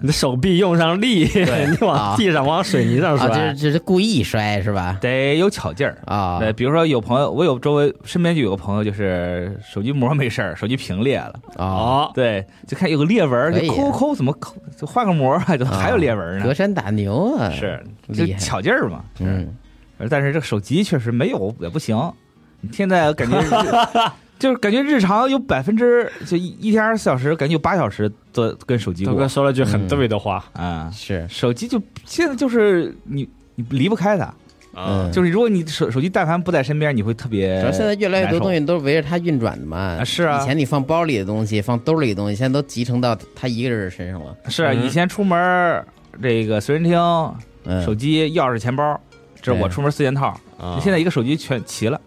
你的手臂用上力，*laughs* 你往地上往水泥上摔，这。这是故意摔是吧？得有巧劲儿。啊，对，比如说有朋友，我有周围身边就有个朋友，就是手机膜没事儿，*laughs* 手机屏裂了，啊，哦，对，就看有个裂纹就抠抠怎么抠，就换个膜怎么 *laughs* 还有裂纹呢，隔山打牛啊，是就巧劲儿嘛。嗯，但是这个手机确实没有也不行，你现在感觉就是感觉日常有百分之就一一天二十四小时，感觉有八小时都跟手机过。豆哥说了句很对的话，啊。是，手机就现在就是你你离不开它，嗯，就是如果你手手机但凡不在身边，你会特别主要现在越来越多东西都是围着它运转的嘛。啊是啊。以前你放包里的东西，放兜里的东西，现在都集成到他一个人身上了。是啊嗯。以前出门儿这个随身听、嗯，手机、钥匙、钱包，这是我出门四件套。啊。现在一个手机全齐了，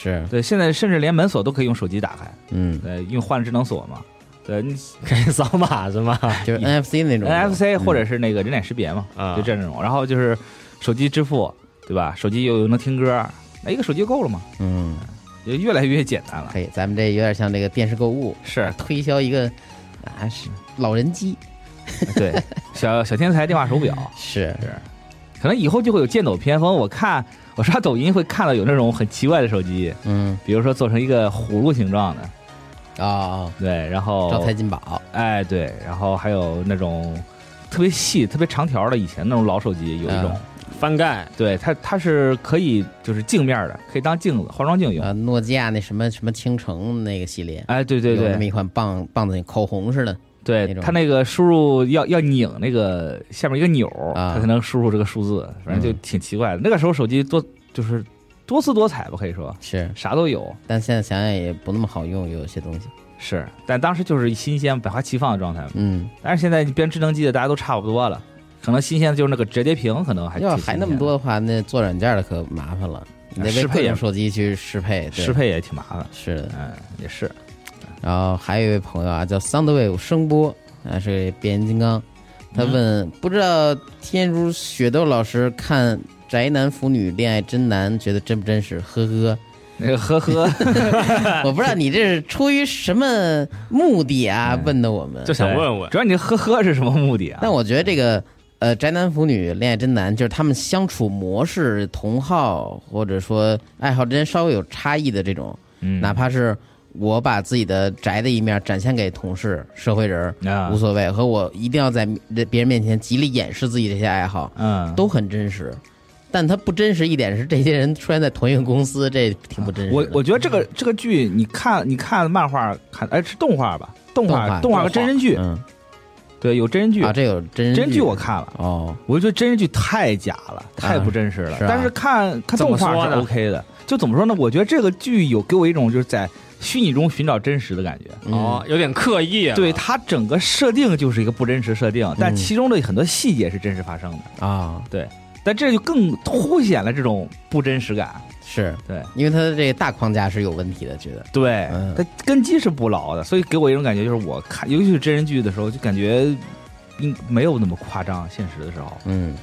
是，对，现在甚至连门锁都可以用手机打开，嗯，对，因为换了智能锁嘛。对你 *laughs* 可以扫码是吗？就 *laughs* 是 NFC 那种 NFC 或者是是那个人脸识别嘛，啊就这种。然后就是手机支付，对吧？手机又能听歌，那一个手机就够了嘛，嗯，也越来越简单了。可以，咱们这有点像这个电视购物，是推销一个啊是老人机，对，小小天才电话手表，*laughs* 是是，可能以后就会有剑走偏锋。我看我刷抖音会看到有那种很奇怪的手机，嗯。比如说做成一个葫芦形状的，啊，对，然后招财进宝，哎对，然后还有那种特别细、特别长条的，以前那种老手机有一种，翻盖。对它它是可以就是镜面的，可以当镜子、化妆镜用。啊，诺基亚那什么什么倾城那个系列，哎，对对对。有那么一款棒棒子口红似的，对那，种它那个输入要要拧那个下面一个钮他，才能输入这个数字，反正就嗯挺奇怪的。那个时候手机多就是多姿多彩吧，可以说是，啥都有。但现在想想也不那么好用，有些东西，是，但当时就是新鲜、百花齐放的状态嘛。嗯，但是现在变智能机的，大家都差不多了，可能新鲜的就是那个折叠屏，可能还要还那么多的话，那做软件的可麻烦了，你得为各适配也种手机去适配，适配也挺麻烦。是的。嗯，也是。然后还有一位朋友啊，叫 Soundwave 声波，啊是变形金刚，他问、不知道天竺雪豆老师看宅男腐女恋爱真难觉得真不真实？呵呵，那个呵呵，*laughs* 我不知道你这是出于什么目的啊？嗯问的我们就。想问问主，要你这呵呵是什么目的啊？但我觉得这个呃宅男腐女恋爱真难，就是他们相处模式、同好或者说爱好之间稍微有差异的这种，嗯哪怕是我把自己的宅的一面展现给同事、社会人无所谓，和我一定要在别人面前极力掩饰自己这些爱好，嗯，都很真实。但他不真实一点是，这些人出现在同一个公司，这挺不真实。我我觉得这个这个剧，你看你看漫画看，哎是动画吧？动画动画动画和真人剧，嗯。对，有真人剧。啊，这有真人真人剧我看了，哦，我就觉得真人剧太假了，太不真实了。是啊。但是看看动画是 OK 的，就怎么说呢？我觉得这个剧有给我一种就是在虚拟中寻找真实的感觉。嗯。哦，有点刻意啊。对它整个设定就是一个不真实设定，但嗯。其中的很多细节是真实发生的，啊，对。但这就更凸显了这种不真实感。是。对。因为它的这个大框架是有问题的，觉得。对。嗯，它根基是不牢的，所以给我一种感觉，就是我看，尤其是真人剧的时候，就感觉应没有那么夸张。现实的时候，嗯。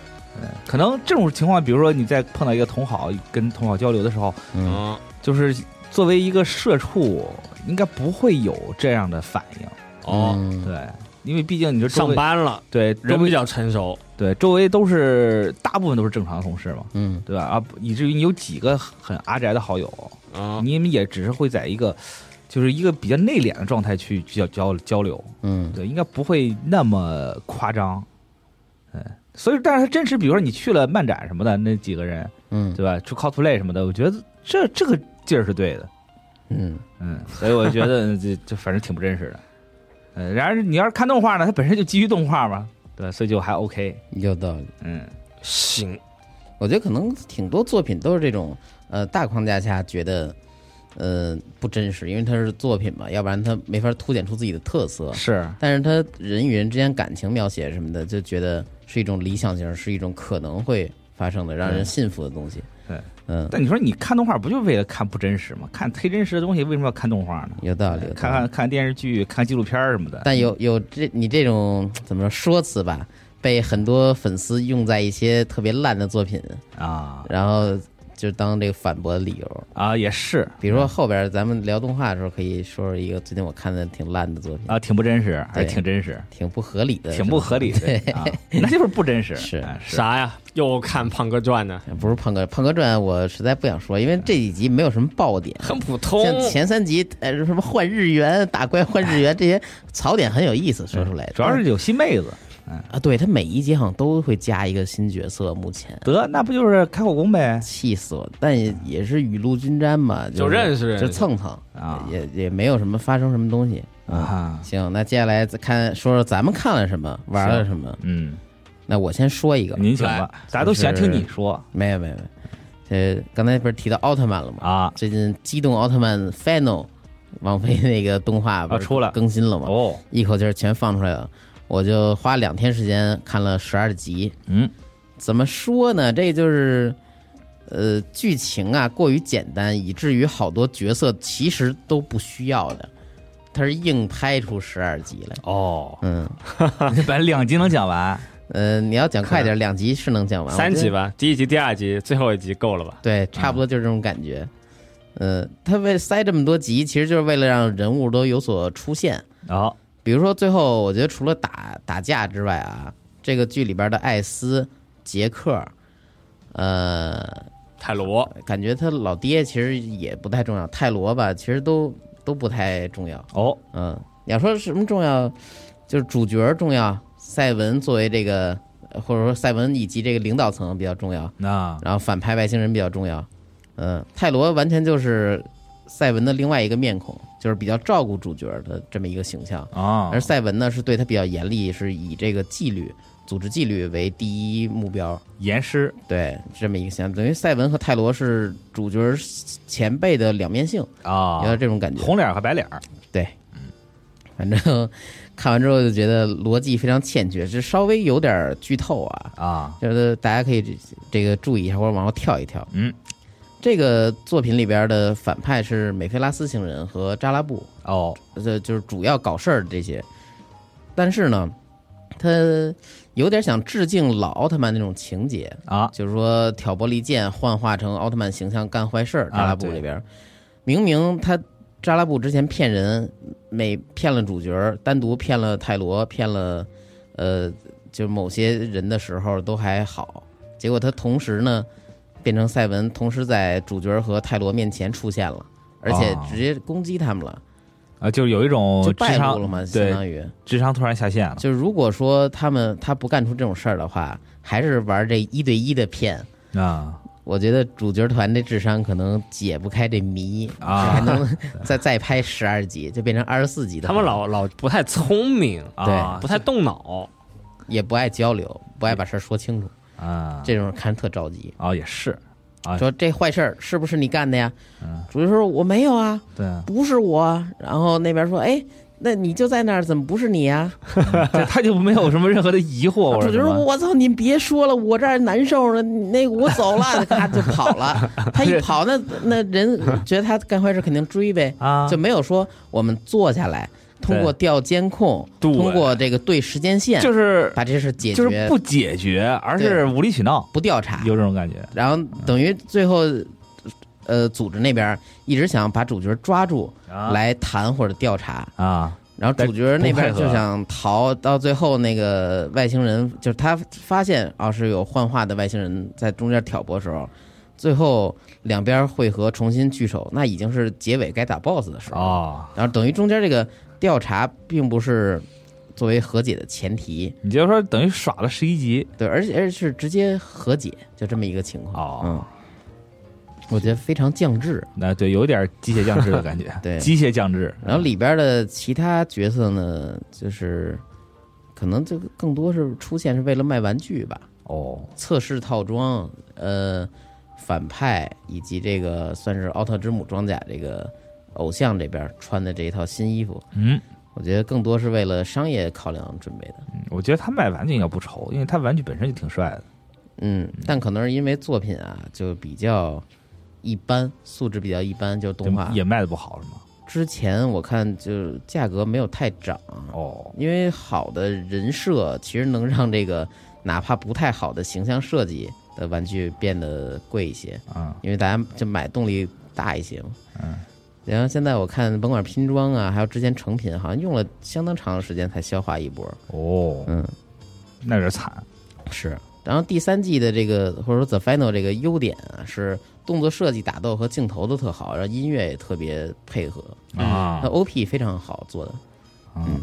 可能这种情况，比如说你在碰到一个同好，跟同好交流的时候，嗯。嗯，就是作为一个社畜，应该不会有这样的反应。哦，嗯对，因为毕竟你就上班了，对人比较成熟，对周围都是大部分都是正常的同事嘛，嗯对吧？啊，以至于你有几个很阿宅的好友，啊，你们也只是会在一个就是一个比较内敛的状态去交交交流，嗯对，应该不会那么夸张。嗯，所以，但是他真实，比如说你去了漫展什么的，那几个人，嗯对吧？去 cosplay 什么的，我觉得这这个劲儿是对的，嗯，嗯，所以我觉得 *laughs* 这这反正挺不真实的。呃，然而你要是看动画呢，它本身就基于动画嘛，对，所以就还 OK，有道理。嗯。行，我觉得可能挺多作品都是这种，呃，大框架下觉得，呃，不真实，因为它是作品嘛，要不然它没法凸显出自己的特色。是，但是它人与人之间感情描写什么的，就觉得是一种理想型，是一种可能会发生的、让人信服的东西。对，嗯，但你说你看动画不就为了看不真实吗？看忒真实的东西，为什么要看动画呢？有道理。看看看电视剧、看纪录片儿什么的。但有有这你这种怎么说说辞吧，被很多粉丝用在一些特别烂的作品，啊然后就当这个反驳的理由。啊，也是，比如说后边咱们聊动画的时候，可以说说一个最近我看的挺烂的作品，啊，挺不真实，还对挺真实，挺不合理的，挺不合理的对，啊，*laughs* 那就是不真实，是啊是啥呀？又看《胖哥传》呢？不是胖哥，胖哥传我实在不想说，因为这几集没有什么爆点。很普通。像前三集，呃，什么换日元、打怪换日元这些槽点很有意思，说出来。主要是有新妹子，啊，对他每一集好像都会加一个新角色，目前得那不就是开后宫呗？气死我！但也也是雨露均沾嘛，就是认识认识就蹭蹭啊也也没有什么发生什么东西。啊，行，那接下来再看说说咱们看了什么，玩了什么。嗯，那我先说一个，您请吧，大家都喜欢听你说没有没有没有，这刚才不是提到奥特曼了吗？啊，最近《机动奥特曼 Final》王菲那个动画不出了更新了吗？哦，一口气儿全放出来了，我就花两天时间看了十二集。嗯，怎么说呢？这就是，呃，剧情啊过于简单，以至于好多角色其实都不需要的，他是硬拍出十二集来。哦，嗯，你 *laughs* 把两集能讲完，呃，你要讲快点，两集是能讲完。三集吧，第一集、第二集，最后一集够了吧？对，差不多就是这种感觉。呃，他为塞这么多集，其实就是为了让人物都有所出现。哦，比如说最后，我觉得除了打打架之外啊，这个剧里边的艾斯、杰克，呃，泰罗感觉他老爹其实也不太重要，泰罗吧，其实都都不太重要。哦，嗯，你要说什么重要，就是主角重要，赛文作为这个，呃或者说赛文以及这个领导层比较重要，那然后反派外星人比较重要。嗯，泰罗完全就是赛文的另外一个面孔，就是比较照顾主角的这么一个形象。啊而赛文呢，是对他比较严厉，是以这个纪律、组织纪律为第一目标。严师对，这么一个形象，等于赛文和泰罗是主角前辈的两面性，啊有点这种感觉。红脸和白脸儿对，反正看完之后就觉得逻辑非常欠缺，这稍微有点剧透啊，啊，就是大家可以这这个注意一下，或者往后跳一跳。嗯，这个作品里边的反派是美菲拉斯星人和扎拉布，哦，这就是主要搞事儿的这些。但是呢，他有点想致敬老奥特曼那种情节，啊，就是说挑拨离间，幻化成奥特曼形象干坏事儿。啊扎拉布这边，明明他扎拉布之前骗人，每骗了主角，单独骗了泰罗，骗了呃，就某些人的时候都还好，结果他同时呢变成赛文，同时在主角和泰罗面前出现了，而且哦直接攻击他们了，啊，就是有一种就智商败露了嘛，相，当于。智商突然下线了。就是如果说他们他不干出这种事儿的话，还是玩这一对一的骗，啊。我觉得主角团的智商可能解不开这谜啊。还能再 *laughs* 再拍十二集，就变成二十四集的。他们老老不太聪明，啊。不太动脑。也不爱交流，不爱把事儿说清楚，啊，这种看着特着急。哦也是啊说这坏事儿是不是你干的呀嗯？主角说我没有啊，对啊，不是我啊。然后那边说，哎，那你就在那儿，怎么不是你呀？*laughs* 这他就没有什么任何的疑惑，或主角说，我操，您别说了，我这儿难受呢，那个我走了，*laughs* 他就跑了。他一跑，那那人觉得他干坏事肯定追呗。啊，就没有说我们坐下来，通过调监控，通过这个对时间线，就是把这事解决，就是不解决，而是无理取闹，不调查，有这种感觉。然后等于最后，呃，组织那边一直想把主角抓住啊。来谈或者调查，啊。然后主角那边就想逃，到最后那个外星人就是他发现啊是有幻化的外星人在中间挑拨的时候，最后两边汇合重新聚首，那已经是结尾该打 BOSS 的时候。啊然后等于中间这个调查并不是作为和解的前提，你就是说等于耍了十一集。对，而且而且是直接和解，就这么一个情况。哦。嗯，我觉得非常降智。那对，有点机械降智的感觉，*laughs* 对。机械降智。然后里边的其他角色呢，就是可能就更多是出现是为了卖玩具吧，哦，测试套装，呃，反派以及这个算是奥特之母装甲这个偶像这边穿的这一套新衣服，嗯，我觉得更多是为了商业考量准备的。我觉得他卖玩具应该不愁，因为他玩具本身就挺帅的。嗯，但可能是因为作品啊就比较一般，素质比较一般，就是动画也卖的不好是吗？之前我看就价格没有太涨，哦，因为好的人设其实能让这个哪怕不太好的形象设计的玩具变得贵一些，啊因为大家就买动力大一些嘛。嗯，然后现在我看甭管拼装啊，还有之前成品，好像用了相当长的时间才消化一波。哦，嗯，那有点惨。是。然后第三季的这个或者说 The Final 这个优点啊，是动作设计、打斗和镜头都特好，然后音乐也特别配合，啊那 OP 非常好做的。嗯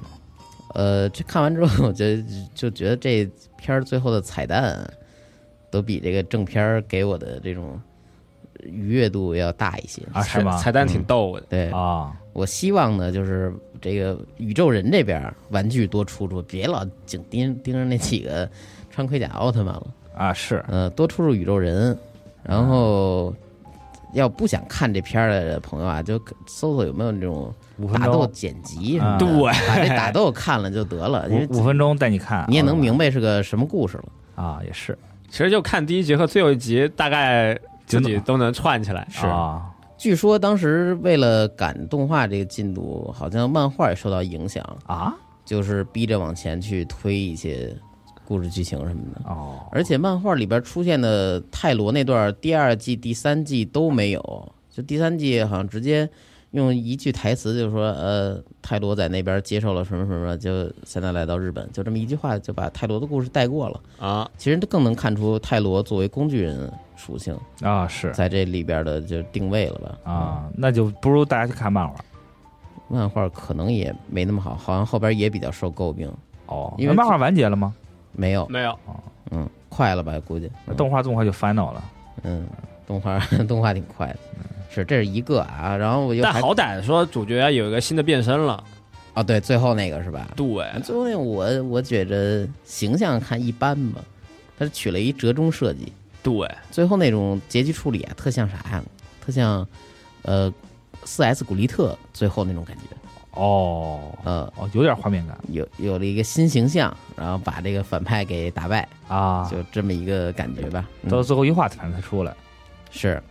呃，这看完之后，我觉得就觉得这片儿最后的彩蛋都比这个正片儿给我的这种愉悦度要大一些。啊，是吗？彩蛋挺逗的，对，啊，我希望呢，就是这个宇宙人这边玩具多出出，别老紧盯盯着那几个穿盔甲奥特曼了。啊是呃，多出出宇宙人，然后要不想看这片儿的朋友啊，就搜索有没有那种打斗，剪辑什啊么的，对把这打斗看了就得了，因为五五分钟带你看，你也能明白白是个什么故事了。啊，也是其实就看第一集和最后一集，大概自己都能串起来。是啊，据说当时为了赶动画这个进度，好像漫画也受到影响，啊就是逼着往前去推一些故事剧情什么的。哦而且漫画里边出现的泰罗那段，第二季、第三季都没有。就第三季好像直接用一句台词，就是说，呃，泰罗在那边接受了什么什么，就现在来到日本，就这么一句话就把泰罗的故事带过了。啊，其实更能看出泰罗作为工具人属性啊是在这里边的就定位了吧？啊，那就不如大家去看漫画漫画可能也没那么好，好像后边也比较受诟病。哦。因为漫画完结了吗？没有，没有，嗯，快了吧？估计。那动画动画就 final 了嗯，动画 *laughs* 动画挺快的，是这是一个啊，然后我又但好歹说主角有一个新的变身了。哦，对，最后那个是吧？对，最后那个我我觉着形象看一般吧，他是取了一折中设计，对，最后那种结局处理啊，特像啥呀？特像呃四 S 古力特最后那种感觉，哦呃，哦，有点画面感。有有了一个新形象，然后把这个反派给打败，啊，就这么一个感觉吧。嗯。到最后一话反正才出来，是，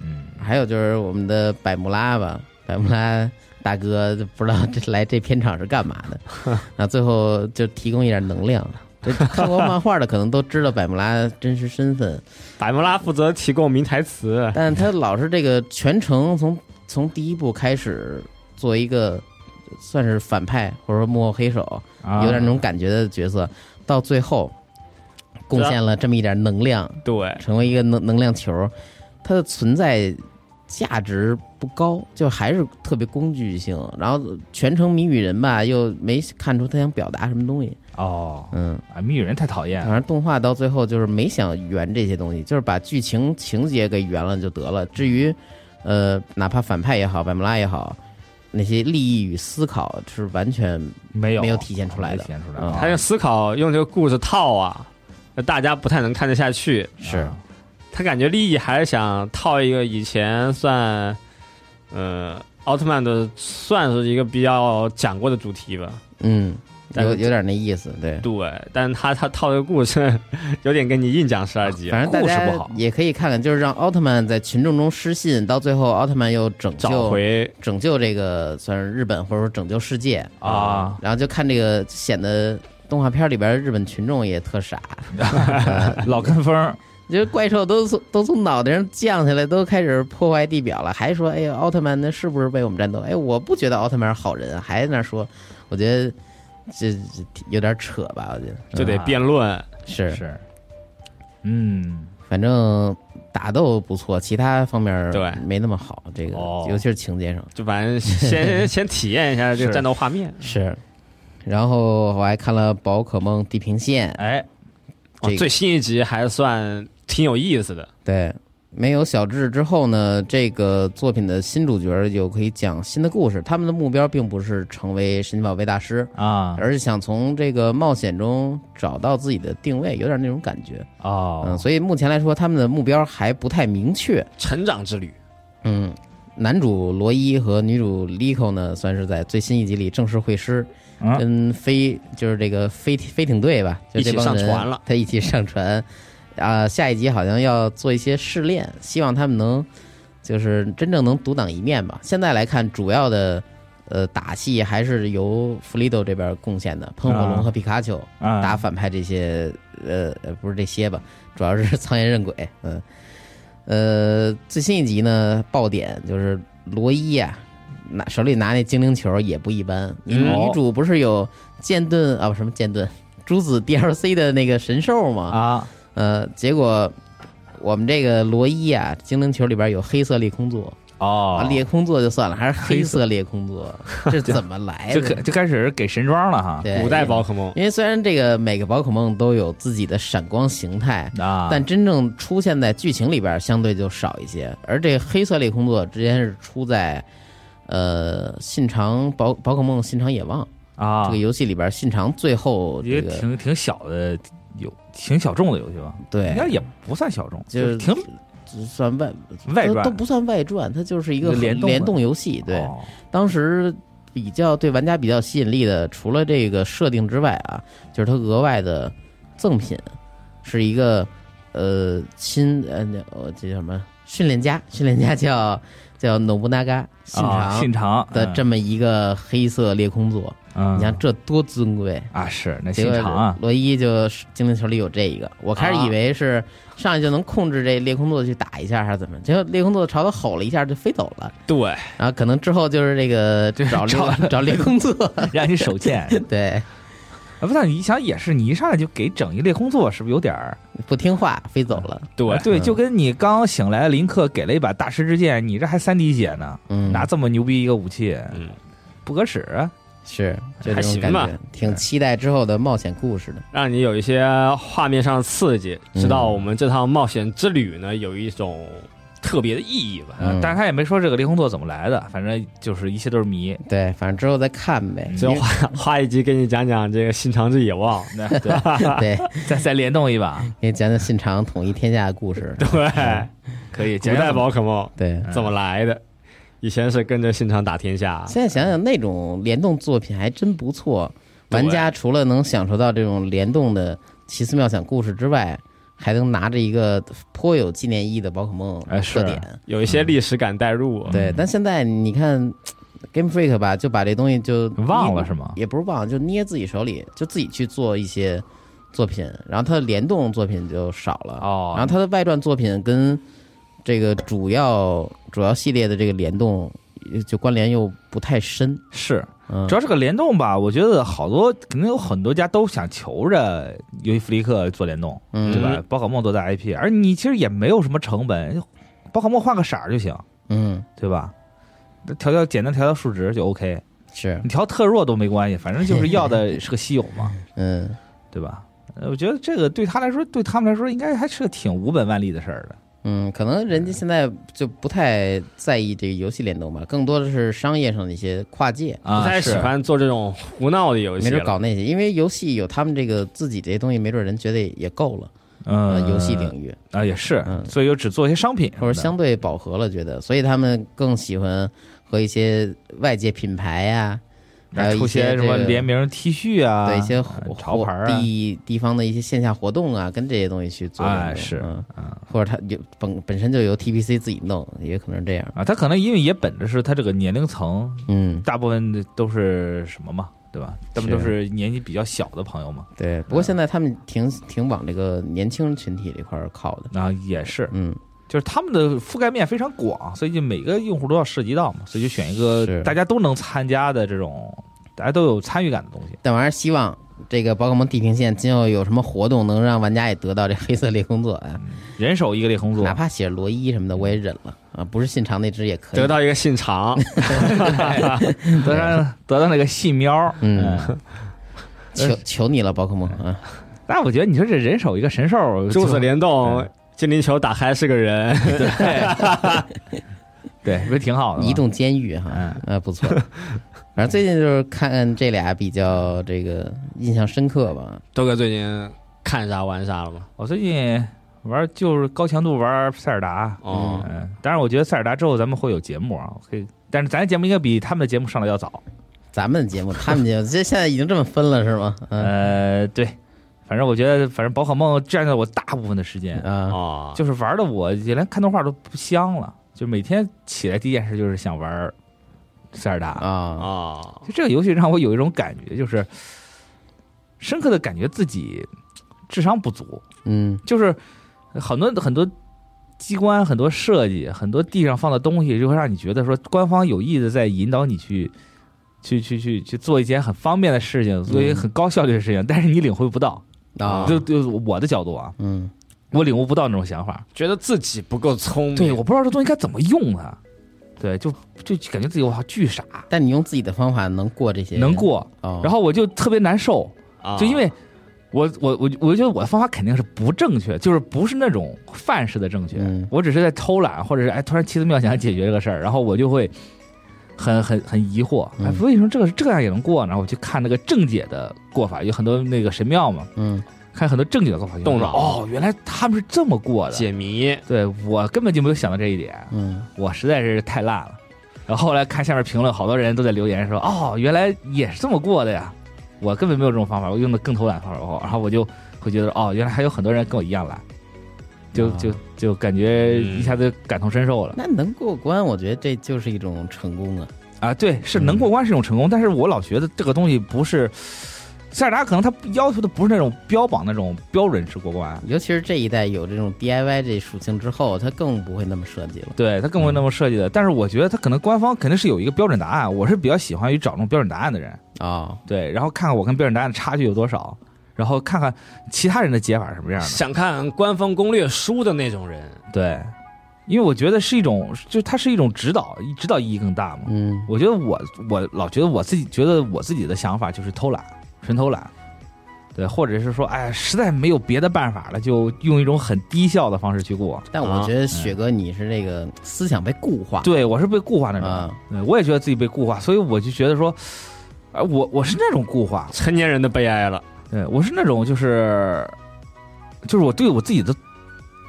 嗯。还有就是我们的百慕拉吧，百慕拉大哥不知道这来这片场是干嘛的，*laughs* 然后最后就提供一点能量。这 *laughs* 看过漫画的可能都知道百慕拉真实身份，百慕拉负责提供名台词。但他老是这个全程从从第一部开始作为一个算是反派或者说幕后黑手，啊，有点那种感觉的角色，到最后贡献了这么一点能量，对，成为一个能能量球，它的存在价值不高，就还是特别工具性。然后全程谜语人吧，又没看出他想表达什么东西。哦嗯，啊，谜语人太讨厌反正动画到最后就是没想圆这些东西，就是把剧情情节给圆了就得了。至于呃，哪怕反派也好，百慕拉也好，那些利益与思考是完全没有没有体现出来的体现出来他用思考用这个故事套啊，大家不太能看得下去。是啊他感觉利益还是想套一个以前算，呃，奥特曼的算是一个比较讲过的主题吧。嗯，有有点那意思，对。对，但是他他套这个故事有点跟你硬讲十二集，反正大家故事不好。也可以看看，就是让奥特曼在群众中失信，到最后奥特曼又拯找救回拯救这个算是日本或者说拯救世界，啊，然后就看这个显得动画片里边日本群众也特傻，*laughs* *laughs* 老跟风就是怪兽都从都从脑袋上降下来，都开始破坏地表了，还说哎呀奥特曼那是不是为我们战斗？哎，我不觉得奥特曼是好人，还在那说，我觉得这这有点扯吧，我觉得就得辩论。是是，嗯反正打斗不错，其他方面对没那么好。这个、哦尤其是情节上就反正先 *laughs* 先体验一下这个战斗画面。是，然后我还看了宝可梦地平线，哎，这个哦最新一集还算挺有意思的。对，没有小智之后呢，这个作品的新主角就可以讲新的故事。他们的目标并不是成为神奇宝贝大师，啊，而是想从这个冒险中找到自己的定位，有点那种感觉。哦，嗯，所以目前来说，他们的目标还不太明确。成长之旅，嗯，男主罗伊和女主 Lico 呢，算是在最新一集里正式会师，嗯跟飞就是这个飞飞艇队吧，就这帮人一起上船了他一起上船。啊、下一集好像要做一些试炼，希望他们能就是真正能独当一面吧。现在来看，主要的呃打戏还是由弗利多这边贡献的，喷火龙和皮卡丘。啊，打反派这些，呃，呃不是这些吧，主要是苍岩刃鬼，嗯，呃，最新一集呢，爆点就是罗伊啊、拿手里拿那精灵球也不一般。女嗯女主不是有剑盾啊，不什么剑盾，朱子 *laughs* DLC 的那个神兽吗？啊，呃，结果我们这个罗伊啊，精灵球里边有黑色裂空座，哦。啊，，裂空座就算了，还是黑黑色色裂空座，*laughs* 这怎么来的？就开就开始给神装了哈，对古代宝可梦，因为虽然这个每个宝可梦都有自己的闪光形态，啊，但真正出现在剧情里边相对就少一些。而这黑色裂空座之前是出在呃信长宝宝可梦信长野望、啊，这个游戏里边，信长最后一这个个挺挺小的，有挺小众的游戏吧？对应该也不算小众，就是挺只算外外传都都不算外传，它就是一个联动联动游戏。对，哦当时比较对玩家比较吸引力的，除了这个设定之外啊，就是它额外的赠品是一个呃新呃那呃这叫什么训练家，训练家叫叫 Nobunaga 信啊长信长的这么一个黑色裂空座，嗯，你看这多尊贵。啊是那结果信长啊，罗伊就精灵球里有这一个，我开始啊以为是上来就能控制这裂空座去打一下还是怎么，结果裂空座朝他吼了一下就飞走了。对，然后可能之后就是这个找猎找 *laughs* 裂空座，*laughs* 让你手欠。*laughs* 对，啊，不但你想也是，你一上来就给整一裂空座，是不是有点儿？不听话飞走了。对啊对，嗯就跟你刚醒来，林克给了一把大师之剑，你这还三滴血呢，嗯，拿这么牛逼一个武器，嗯，不可使啊！是就这种还行吧感觉，挺期待之后的冒险故事的。让你有一些画面上的刺激，嗯知道我们这趟冒险之旅呢有一种特别的意义吧。嗯但是他也没说这个灵魂座怎么来的，反正就是一切都是谜。对，反正之后再看呗。最后花花一集给你讲讲这个信长之野望，*laughs* 对，*laughs* 对，再再联动一把，给你讲讲信长统一天下的故事。对，可以。古代宝可梦对，怎么来的？以前是跟着信长打天下，现在想想那种联动作品还真不错。玩家除了能享受到这种联动的奇思妙想故事之外，还能拿着一个颇有纪念意义的宝可梦哎是特点。有一些历史感带入。对，但现在你看 Game Freak 吧，就把这东西就忘了是吗也不是忘了，就捏自己手里，就自己去做一些作品，然后它的联动作品就少了。哦然后它的外传作品跟这个主要主要系列的这个联动就关联又不太深。是，嗯主，要是个联动吧，我觉得好多肯定有很多家都想求着游戏弗利克做联动，嗯对吧？宝可梦做大 IP，而你其实也没有什么成本，宝可梦换个色儿就行，嗯，对吧？调调简单调调数值就 OK，是你调特弱都没关系，反正就是要的 *laughs* 是个稀有嘛，嗯。对吧？呃我觉得这个对他来说，对他们来说，应该还是个挺无本万利的事儿的。嗯，可能人家现在就不太在意这个游戏联动吧，更多的是商业上的一些跨界，啊，不太喜欢做这种胡闹的游戏没准。搞那些，因为游戏有他们这个自己这些东西，没准人觉得也够了。呃，嗯，游戏领域。啊也是，嗯。所以就只做一些商品或者相对饱和了，觉得，所以他们更喜欢和一些外界品牌呀、还有出一些些什么联名 T 恤啊，对一些潮牌啊，地地方的一些线下活动啊，跟这些东西去做。哎是嗯，啊或者他有本本身就由 TPC 自己弄，也可能是这样。啊，他可能因为也本着是他这个年龄层，嗯，大部分都是什么嘛，对吧？他们是都是年纪比较小的朋友嘛，对。不过现在他们挺挺往这个年轻群体这块儿靠的。啊也是，嗯，就是他们的覆盖面非常广，所以就每个用户都要涉及到嘛，所以就选一个大家都能参加的这种，大家都有参与感的东西。但我还是希望这个宝可梦地平线今后有什么活动，能让玩家也得到这黑色裂空座啊，人手一个裂空座。哪，怕写罗伊什么的，我也忍了。啊。不是信长那只也可以。得到一个信长，*laughs* 得到得到那个细喵，嗯，求求你了，宝可梦啊！但我觉得你说这人手一个神兽，珠子联动嗯，精灵球打开是个人，对，*laughs* 对，不是挺好的吗？移动监狱哈嗯，啊不错。反正最近就是看这俩比较这个印象深刻吧。豆哥最近看啥玩啥了吗？我最近玩就是高强度玩塞尔达，哦，嗯，当然我觉得塞尔达之后咱们会有节目啊，可以，但是咱的节目应该比他们的节目上的要早。咱们的节目，他们节目，这现在已经这么分了是吗？嗯呃，对，反正我觉得，反正宝可梦占了我大部分的时间，啊哦，就是玩的我连看动画都不香了，就每天起来第一件事就是想玩塞尔达。啊啊，就这个游戏让我有一种感觉，就是深刻的感觉自己智商不足，嗯就是很多很多机关、很多设计、很多地上放的东西，就会让你觉得说官方有意的在引导你去。去去去去做一件很方便的事情，做一件很高效率的事情，但是你领会不到。啊。就就我的角度啊，嗯。我领悟不到那种想法。觉得自己不够聪明，对，我不知道这东西该怎么用啊。对，就就感觉自己哇巨傻，但你用自己的方法能过这些，能过，哦。然后我就特别难受，啊。就因为我我我我觉得我的方法肯定是不正确，就是不是那种范式的正确，嗯。我只是在偷懒，或者是哎突然奇思妙想解决这个事儿，然后我就会很很很疑惑，哎嗯为什么这个这样也能过呢？然后我去看那个正解的过法，有很多那个神庙嘛，嗯看很多正解的过法，动脑哦，原来他们是这么过的，解谜，对我根本就没有想到这一点，嗯我实在是太烂了。然后后来看下面评论，好多人都在留言说：“哦，原来也是这么过的呀！”我根本没有这种方法，我用的更偷懒方法。然后我就会觉得：“哦，原来还有很多人跟我一样懒。”就啊就就感觉一下子感同身受了那能过关，我觉得这就是一种成功啊。啊！对，是能过关是一种成功，但是我老觉得这个东西不是塞尔达，可能他要求的不是那种标榜那种标准式过关，尤其是这一代有这种 DIY 这属性之后，它更不会那么设计了。对，它更不会那么设计的。但是我觉得它可能官方肯定是有一个标准答案，我是比较喜欢于找那种标准答案的人。哦，对，然后看看我跟标准答案的差距有多少，然后看看其他人的解法是什么样的。想看官方攻略书的那种人，对，因为我觉得是一种，就它是一种指导，指导意义更大嘛。嗯我觉得我我老觉得我自己觉得我自己的想法就是偷懒，纯偷懒。对，或者是说，哎，实在没有别的办法了，就用一种很低效的方式去过。但我觉得雪哥你是那个思想被固化。对我是被固化那种，啊对我也觉得自己被固化，所以我就觉得说，啊、我我是那种固化，成年人的悲哀了。对我是那种就是，就是我对我自己的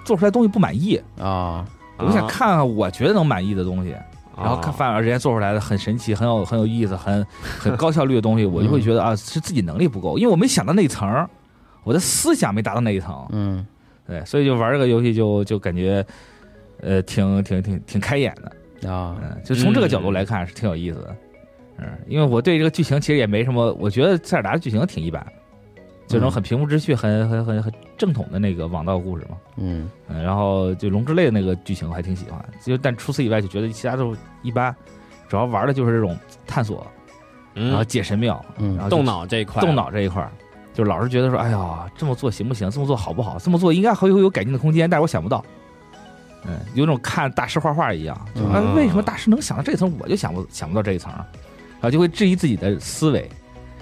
做出来东西不满意，啊。我想看看我觉得能满意的东西，啊，然后看反而人家做出来的很神奇、很有很有意思、很很高效率的东西，*laughs* 我就会觉得啊是自己能力不够，因为我没想到那一层，我的思想没达到那一层，嗯。对，所以就玩这个游戏就就感觉呃挺挺挺挺开眼的，啊。嗯，就从这个角度来看是挺有意思的，嗯，因为我对这个剧情其实也没什么，我觉得塞尔达的剧情挺一般，就那种很平铺直叙、很很很很正统的那个王道故事嘛。嗯嗯，然后就龙之泪的那个剧情我还挺喜欢，就但除此以外就觉得其他都一般，主要玩的就是这种探索，然后嗯，解神庙，嗯然后动脑这一块，动脑这一块，就老是觉得说，哎呀，这么做行不行？这么做好不好？这么做应该还会有改进的空间，但是我想不到。嗯，有种看大师画画一样，就嗯啊，为什么大师能想到这层，我就想不想不到这一层？然后就会质疑自己的思维，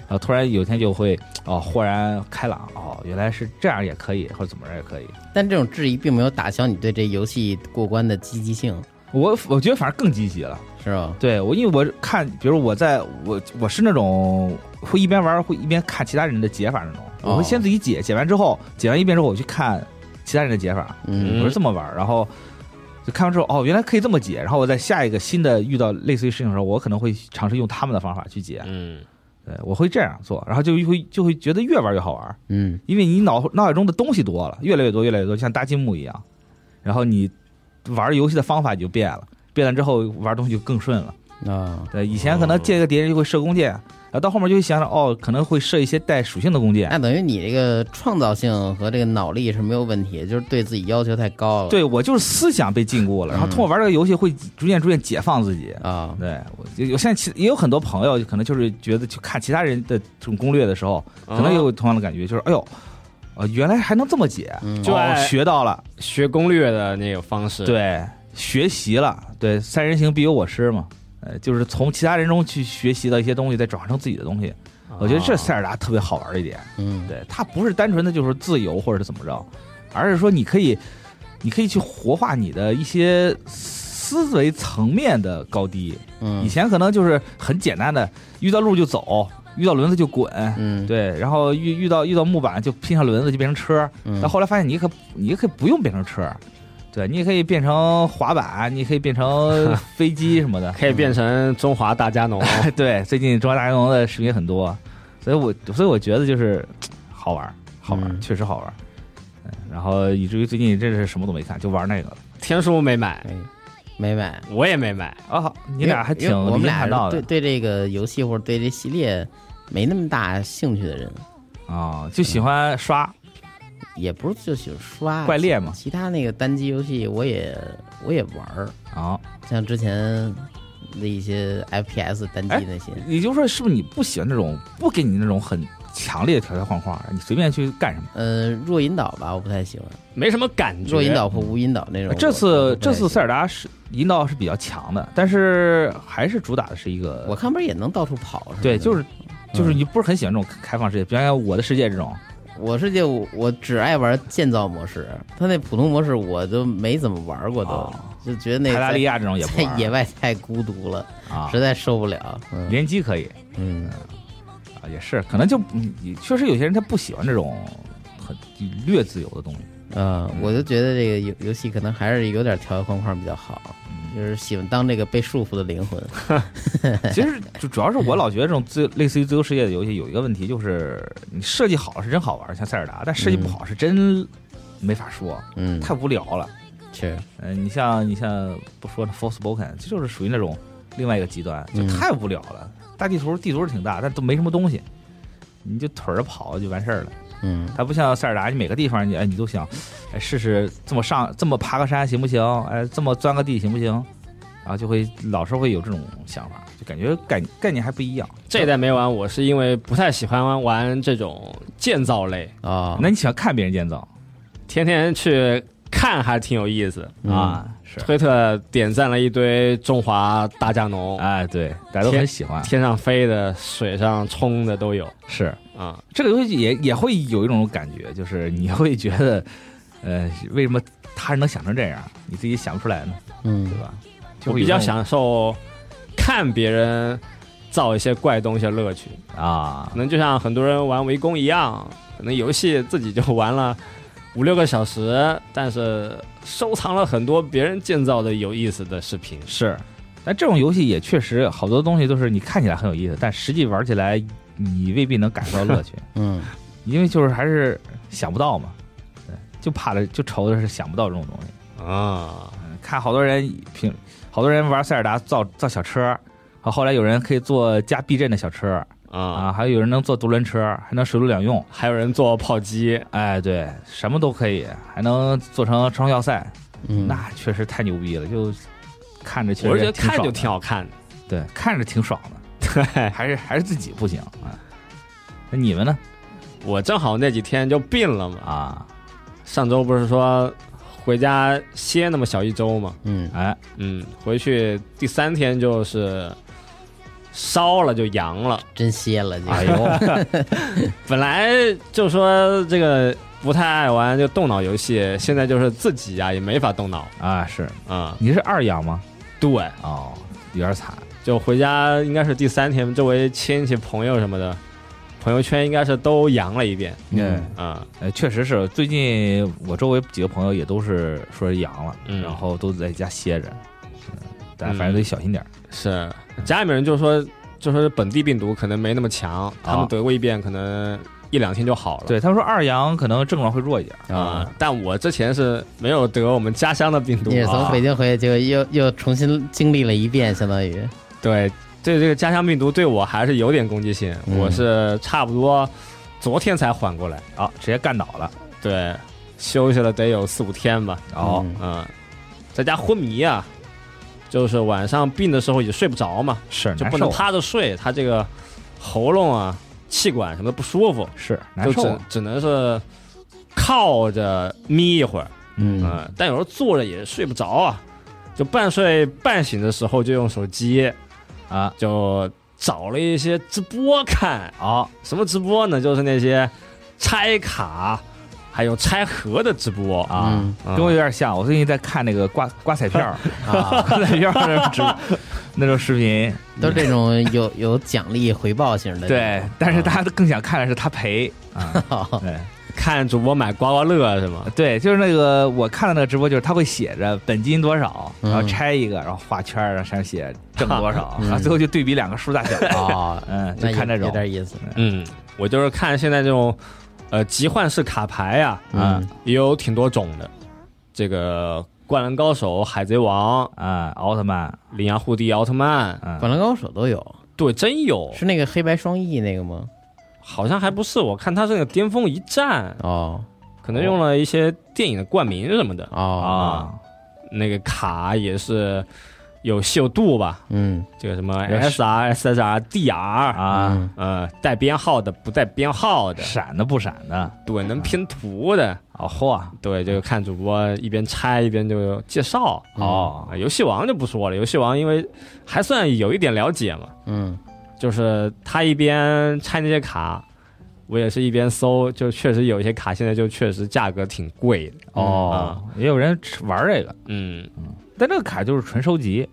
然后突然有一天就会哦豁然开朗，哦，原来是这样也可以，或者怎么着也可以。但这种质疑并没有打消你对这游戏过关的积极性，我我觉得反而更积极了。是吧？对我，因为我看，比如我在我我是那种会一边玩会一边看其他人的解法那种，我会哦先自己解，解完之后解完一遍之后，我去看其他人的解法，嗯我是这么玩，然后就看完之后，哦，原来可以这么解，然后我在下一个新的遇到类似于事情的时候，我可能会尝试用他们的方法去解，嗯，对我会这样做，然后就会就会觉得越玩越好玩，嗯。因为你脑脑海中的东西多了，越来越多，越来越多，像搭积木一样，然后你玩游戏的方法也就变了，变了之后玩东西就更顺了。啊。对，以前可能见一个敌人就会射弓箭，然后到后面就会想想哦，可能会设一些带属性的弓箭。那等于你这个创造性和这个脑力是没有问题，就是对自己要求太高了。对我就是思想被禁锢了，然后通过玩这个游戏会逐渐逐渐解放自己。啊，对我有有现在其也有很多朋友可能就是觉得去看其他人的这种攻略的时候，可能也有同样的感觉，就是哎呦，呃，原来还能这么解，嗯哦就爱学到了，学攻略的那个方式，，对，学习了，对，三人行必有我师嘛。呃，就是从其他人中去学习到一些东西，再转化成自己的东西。我觉得这哦塞尔达特别好玩的一点。嗯，对，它不是单纯的就是自由或者是怎么着，而是说你可以，你可以去活化你的一些思维层面的高低。嗯，以前可能就是很简单的，遇到路就走，遇到轮子就滚，嗯，对，然后遇遇到遇到木板就拼上轮子就变成车。嗯，到后来发现你可你可以不用变成车，对你也可以变成滑板，你也可以变成 *laughs* 飞机什么的。可以变成中华大加农。*laughs* 对，最近中华大家农的视频很多，所以我所以我觉得就是好玩儿，好玩确实好玩然后以至于最近真是什么都没看，就玩那个了。天书没买，哎没买。我也没买。啊，好你俩还挺我们俩对对这个游戏或者对这系列没那么大兴趣的人，啊，就喜欢刷也不是就喜欢刷怪猎嘛其他那个单机游戏我也我也玩儿，啊。像之前的一些 FPS 单哎机那些，也就是说，是不是你不喜欢那种不给你那种很强烈的条条框框，你随便去干什么？呃，弱引导吧，我不太喜欢。没什么感觉。弱引导或无引导那种。这次这次塞尔达是引导是比较强的，但是还是主打的是一个我看不是也能到处跑是吧？对，就是就是嗯你不是很喜欢这种开放世界，比方像我的世界这种我世界我我只爱玩建造模式，它那普通模式我都没怎么玩过都，哦就觉得那泰达利亚亚这种也不在 *laughs* 野外太孤独了，啊实，在受不了。嗯联机可以嗯啊，也是，可能就嗯确实有些人他不喜欢这种很略自由的东西。嗯，我就觉得这个游游戏可能还是有点条条框框比较好，就是喜欢当那个被束缚的灵魂。*laughs* 其实就主要是我老觉得这种自类似于自由世界的游戏有一个问题，就是你设计好是真好玩，像塞尔达，但设计不好是真没法说，嗯，太无聊了。是嗯，你像你像不说那 Forspoken，这就是属于那种另外一个极端，就嗯太无聊了。大地图地图是挺大，但都没什么东西，你就腿着跑就完事儿了。嗯它不像塞尔达，你每个地方你哎你都想，哎试试这么上这么爬个山行不行？哎这么钻个地行不行？然后就会老是会有这种想法，就感觉概概念还不一样。这一代没玩，我是因为不太喜欢玩这种建造类，啊，那你喜欢看别人建造天天去看还挺有意思。嗯啊？是，推特点赞了一堆中华大加农，哎对，大家都很喜欢。天上飞的、水上冲的都有是啊。这个游戏也也会有一种感觉，就是你会觉得，*laughs* 呃，为什么他人能想成这样，你自己想不出来呢？嗯对吧？就我比较享受看别人造一些怪东西的乐趣，啊可，能就像很多人玩围攻一样，可能游戏自己就玩了五六个小时，但是收藏了很多别人建造的有意思的视频。是。但这种游戏也确实好多东西都是你看起来很有意思，但实际玩起来你未必能感受到乐趣，*laughs* 嗯。因为就是还是想不到嘛。对，就怕的就愁的是想不到这种东西。啊，嗯看好多人平，好多人玩塞尔达造造小车，好后来有人可以做加避震的小车啊，啊，还有人能做独轮车，还能水陆两用。还有人做炮击，哎，对，什么都可以，还能做成超要塞，嗯，那确实太牛逼了，就看着确我觉得实挺爽的。看就挺好看的。对，看着挺爽的，对，还是还是自己不行啊。那你们呢？我正好那几天就病了嘛，啊，上周不是说回家歇那么小一周嘛，嗯。哎，嗯，回去第三天就是烧了就阳了。真歇了就，哎呦，*laughs* 本来就说这个不太爱玩就动脑游戏，现在就是自己啊也没法动脑。啊，是。啊、你是二阳吗？对，哦，有点惨就回家应该是第三天，周围亲戚朋友什么的，朋友圈应该是都阳了一遍嗯。啊、呃，确实是，最近我周围几个朋友也都是说是阳了，嗯。然后都在家歇着，嗯，但反正得小心点儿。是。家里面人就说就说是本地病毒可能没那么强，他们得过一遍可能一两天就好了。对，他们说二阳可能症状会弱一点。儿啊、啊。但我之前是没有得我们家乡的病毒。你是从啊。北京回去，就又又重新经历了一遍，相当于，对对，这个家乡病毒对我还是有点攻击性，嗯我是差不多昨天才缓过来。啊，直接干倒了。对，休息了得有四五天吧。然后嗯，在家昏迷啊，就是晚上病的时候也睡不着嘛，是就不能，趴着睡，他这个喉咙啊、气管什么的不舒服，是难就只受啊。只能是靠着眯一会儿，嗯嗯，但有时候坐着也睡不着啊，就半睡半醒的时候就用手机啊，就找了一些直播看。啊什么直播呢？就是那些拆卡还有拆盒的直播啊嗯，跟我有点像。我最近在看那个刮刮彩票，*laughs* 啊，刮彩票那种直那种视频，都是这种有有奖励回报型的。对，但是大家更想看的是他赔啊。哦 *laughs* 对看主播买刮刮乐是吗？对，就是那个我看的那个直播，就是他会写着本金多少，嗯然后拆一个，然后画圈儿，然后上面写挣多少，*laughs* 嗯然后最后就对比两个数大小。啊，*laughs* 嗯，就那有有看这种。点意思。嗯，我就是看现在这种呃集换式卡牌呀、嗯嗯也有挺多种的。这个灌篮高手、海贼王、啊，奥特曼，羚羊护地、奥特曼，嗯灌篮高手都有，对，真有，是那个黑白双翼那个吗？好像还不是。我看他是那个巅峰一战，哦。可能用了一些电影的冠名什么的。哦，啊，那个卡也是有稀有度吧，嗯。这个什么 SR、SSR、DR 啊，嗯。呃，带编号的、不带编号的，闪的不闪的，对，能拼图的，哦嚯，对，就看主播一边拆一边就介绍。哦。啊，游戏王就不说了，游戏王因为还算有一点了解嘛，嗯就是他一边拆那些卡，我也是一边搜，就确实有一些卡现在就确实价格挺贵的。哦，也有人玩这个，嗯，但这个卡就是纯收集。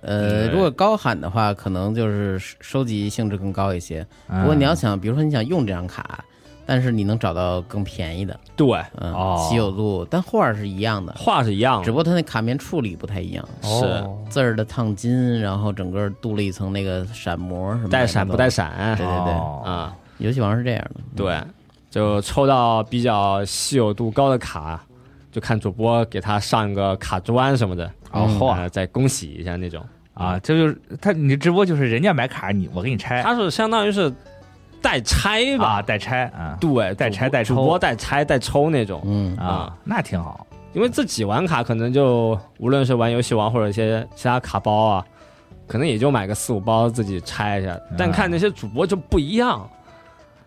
呃，如果高喊的话，可能就是收收集性质更高一些。不不过你要想，比如说你想用这张卡，但是你能找到更便宜的，对，嗯，哦。稀有度，但画儿是一样的，画是一样的，只不过它那卡面处理不太一样，是。哦。字儿的烫金，然后整个镀了一层那个闪膜什么的，带闪不带闪？闪对对对。哦。啊？游戏王是这样的，对，就抽到比较稀有度高的卡，就看主播给他上一个卡砖什么的，嗯哦嚯。啊，再恭喜一下那种。啊，这就是他，你直播就是人家买卡，你我给你拆。他是相当于是代拆吧，啊，代拆啊。对，代拆代抽。主播代拆代抽那种。嗯。啊，那挺好。因为自己玩卡可能就无论是玩游戏王或者一些其他卡包啊，可能也就买个四五包自己拆一下。但看那些主播就不一样，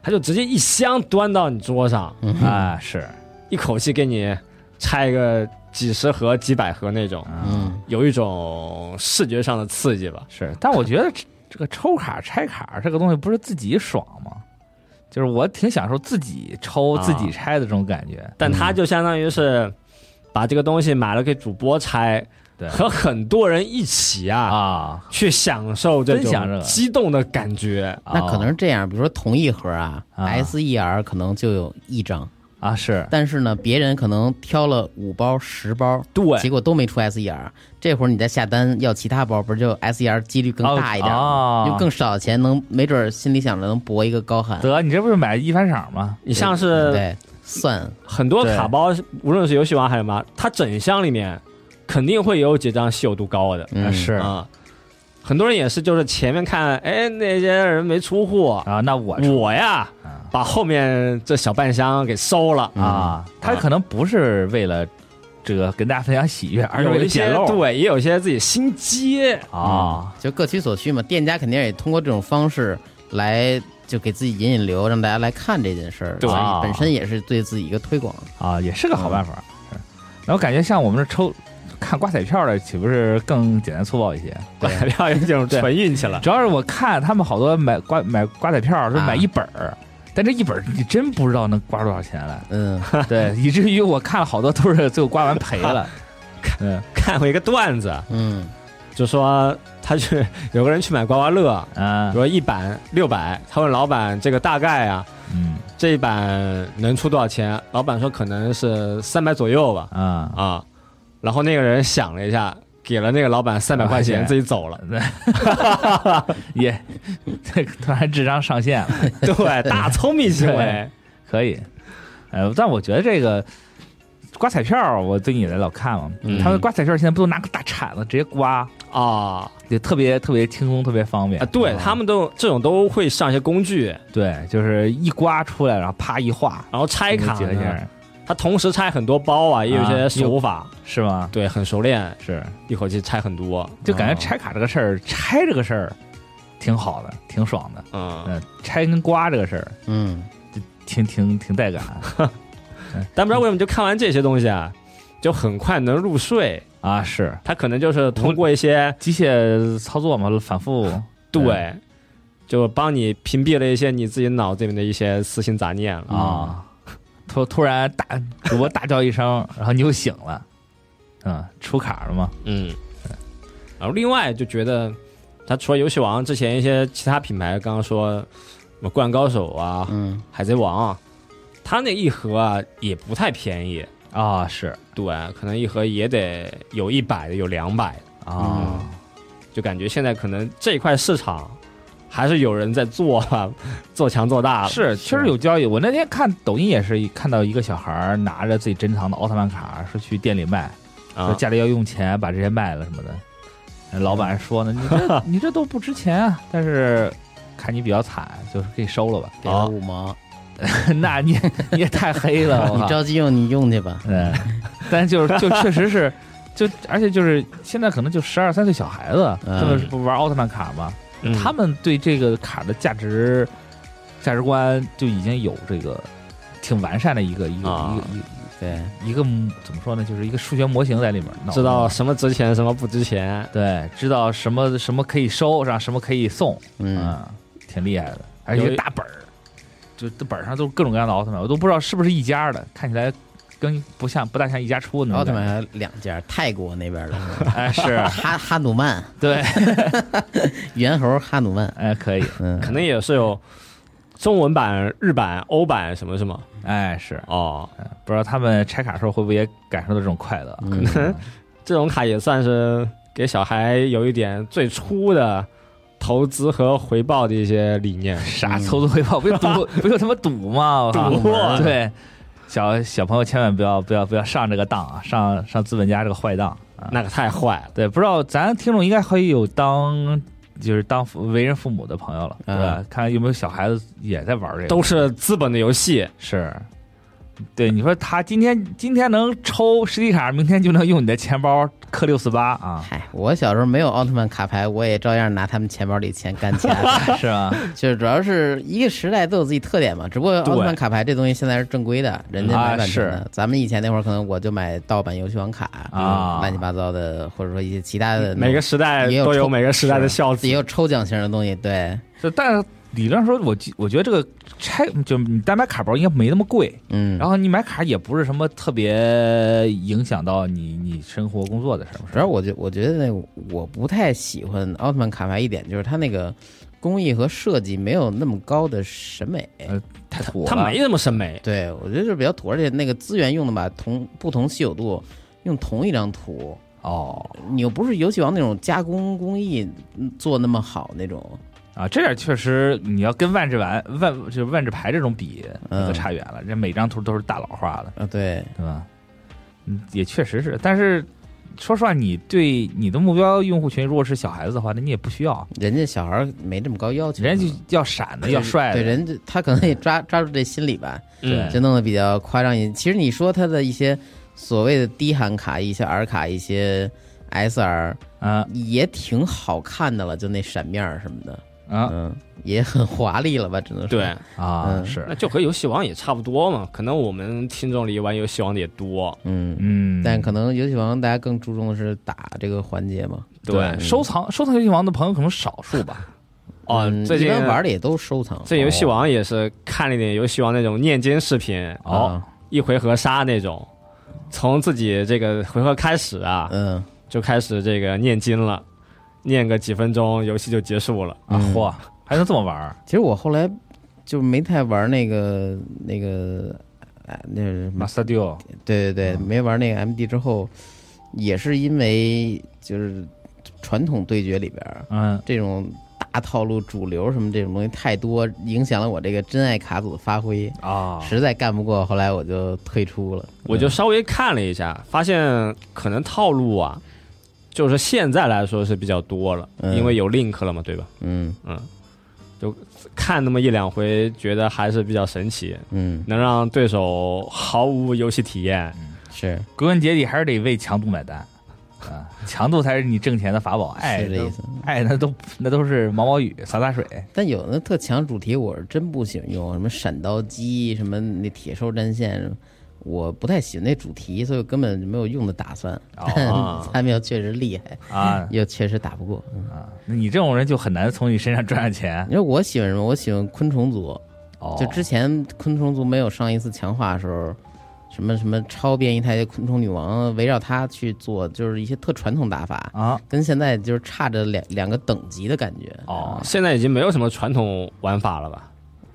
他就直接一箱端到你桌上，嗯啊，是一口气给你拆一个几十盒、几百盒那种，嗯有一种视觉上的刺激吧。是，但我觉得这这个抽卡拆卡这个东西不是自己爽吗？就是我挺享受自己抽啊自己拆的这种感觉。但他就相当于是把这个东西买了给主播拆，对和很多人一起啊啊，去享受这种激动的感觉。那可能是这样，比如说同一盒啊啊，S E R 可能就有一张，啊是但是呢，别人可能挑了五包、十包，对结果都没出 S E R。这会儿你再下单要其他包，不是就 S E R 几率更大一点吗？哦就更少的钱能，没准儿心里想着能博一个高喊。得，你这不是买一番赏吗？你像是对算很多卡包，无论是游戏王还是什么，它整箱里面肯定会有几张稀有度高的嗯啊是啊。很多人也是，就是前面看，哎，那些人没出货，啊，那我我呀啊把后面这小半箱给收了。啊，他可能不是为了这个跟大家分享喜悦，而是为有一些了捡漏对，也有一些自己心机，啊。就各取所需嘛。店家肯定也通过这种方式来就给自己引引流，让大家来看这件事儿。对所以啊本身也是对自己一个推广。啊，也是个好办法。是，然后感觉像我们这抽看刮彩票的，岂不是更简单粗暴一些？*laughs* 刮彩票有这种纯运气了。主要是我看他们好多买刮买刮彩票是买一本儿。但这一本儿你真不知道能刮多少钱来，嗯，对，*laughs* 以至于我看了好多都是最后刮完赔了。*laughs* 嗯看过一个段子，嗯就说他去有个人去买刮刮乐，啊比如一板六百，他问老板这个大概啊，嗯这一版能出多少钱？老板说可能是三百左右吧，啊啊，然后那个人想了一下，给了那个老板三百块钱，啊自己走了。*laughs* 也这个 *laughs* 突然智商上线了，*laughs* 对，大聪明行为。可以。呃，但我觉得这个刮彩票，我最近也在老看嘛，嗯。他们刮彩票现在不都拿个大铲子直接刮，啊。就特别特别轻松，特别方便。啊！对他们都这种都会上一些工具，对，就是一刮出来，然后啪一画，然后拆卡他同时拆很多包啊，也有一些手法，是吗？对，很熟练，是，一口气拆很多。就感觉嗯拆卡这个事儿，拆这个事儿挺好的，挺爽的。嗯，嗯，拆跟刮这个事儿，嗯，挺挺挺带感 *laughs* 但不知道为什么就看完这些东西啊，就很快能入睡。啊！是他可能就是通过一些机械操作嘛，反复 *laughs* 对，就帮你屏蔽了一些你自己脑子里面的一些私心杂念了。啊，突突然大主播大叫一声，*laughs* 然后你又醒了，嗯，出卡了吗？嗯，然后另外就觉得，他除了游戏王之前一些其他品牌，刚刚说什么《灌篮高手》啊、嗯，海贼王啊，它那一盒啊也不太便宜，啊，是。对，可能一盒也得有一百的，有两百的，啊，就感觉现在可能这一块市场还是有人在做啊，*laughs* 做强做大了。是，确实有交易。我那天看抖音也是看到一个小孩儿拿着自己珍藏的奥特曼卡，说去店里卖，说啊，家里要用钱把这些卖了什么的。*laughs* 老板说呢，你这 *laughs* 你这都不值钱啊，但是看你比较惨，就是给你收了吧。给了五毛，那你你也太黑了，你着急用你用去吧。嗯，但就是就确实是，就而且就是现在可能就十二三岁小孩子，嗯他们不玩奥特曼卡吗？嗯他们对这个卡的价值价值观就已经有这个挺完善的一个一个、啊一个对，一个一个怎么说呢？就是一个数学模型在里面，知道什么值钱，什么不值钱。对，知道什么什么可以收，然后什么可以送，嗯，挺厉害的，而且一有一个大本儿，就这本儿上都是各种各样的奥特曼，我都不知道是不是一家的，看起来跟不像不大像一家出的。奥特曼还有两家，泰国那边的 *laughs* 哎，是哈哈努曼，对，*laughs* 猿猴哈努曼，哎，可以，嗯，可能也是有中文版、日版、欧版什么什么哎，是，哦。不知道他们拆卡的时候会不会也感受到这种快乐？嗯 *laughs* 这种卡也算是给小孩有一点最初的投资和回报的一些理念。啥投资回报？不就赌，不就他妈赌吗？赌对，小小朋友千万不要不要不要上这个当啊，上上资本家这个坏当啊！那可太坏了，对，不知道咱听众应该会有当就是当为人父母的朋友了，对吧？看有没有小孩子也在玩这个，都是资本的游戏。是。对，你说他今天今天能抽实体卡，明天就能用你的钱包氪六四八啊，嗨，我小时候没有奥特曼卡牌，我也照样拿他们钱包里钱干钱。*laughs* 是吧？*laughs* 就是主要是一个时代都有自己特点嘛，只不过奥特曼卡牌这东西现在是正规的，人家买版权的。啊咱们以前那会儿可能我就买盗版游戏王卡啊乱七八糟的，或者说一些其他的每个时代也有都有每个时代的孝子也。有抽奖型的东西。对，就但是理论上说，我记我觉得这个拆就你单买卡包应该没那么贵，嗯，然后你买卡也不是什么特别影响到你你生活工作的事儿，主要我觉我觉得那个我不太喜欢奥特曼卡牌一点就是它那个工艺和设计没有那么高的审美。太土了。它没那么审美，对我觉得就是比较土，而且那个资源用的吧，同不同稀有度用同一张图，哦你又不是游戏王那种加工工艺嗯做那么好那种。啊，这点确实你要跟万智丸万就是万智牌这种比，那差远了。这每张图都是大佬画的，啊，对，对吧？嗯，也确实是，但是说实话，你对你的目标用户群如果是小孩子的话，那你也不需要，人家小孩没这么高要求，人家就要闪的，要帅的，对，人家他可能也抓抓住这心理吧，嗯就弄得比较夸张一点。其实你说他的一些所谓的低含卡、一些 R 卡、一些 SR 啊也挺好看的了，就那闪面儿什么的，啊。嗯，也很华丽了吧，只能说。对，啊，嗯。是。那，就和游戏王也差不多嘛。可能我们听众里玩游戏王的也多，嗯。嗯，但可能游戏王大家更注重的是打这个环节嘛，对。收藏收藏游戏王的朋友可能少数吧，哦嗯，最近一般玩的也都收藏。这游戏王也是看了一点游戏王那种念经视频，哦。啊，一回合杀那种，从自己这个回合开始啊，嗯，就开始这个念经了，念个几分钟，游戏就结束了。啊嗯嚯，还能这么玩儿其实我后来就没太玩那个那个，哎，那是什么？？Master Duel 对对对，嗯没玩那个 MD 之后，也是因为就是传统对决里边儿嗯这种大套路、主流什么这种东西太多，影响了我这个真爱卡组的发挥，啊，实在干不过，后来我就退出了。我就稍微看了一下，发现可能套路啊，就是现在来说是比较多了，嗯。因为有 Link 了嘛，对吧？嗯。嗯，就看那么一两回，觉得还是比较神奇，嗯，能让对手毫无游戏体验。是。归根结底还是得为强度买单啊，*laughs* 强度才是你挣钱的法宝，爱是这意思。爱那都那都是毛毛雨洒洒水，但有的特强主题，我是真不喜欢用，什么闪刀机，什么那铁兽战线，我不太喜欢那主题，所以根本就没有用的打算。哦 *laughs* 三秒确实厉害，啊又确实打不过。嗯啊，那你这种人就很难从你身上赚上钱你说我喜欢什么？我喜欢昆虫族。哦。就之前昆虫族没有上一次强化的时候，什么什么超变异态昆虫女王围绕它去做，就是一些特传统打法，啊跟现在就是差着两两个等级的感觉。哦现在已经没有什么传统玩法了吧？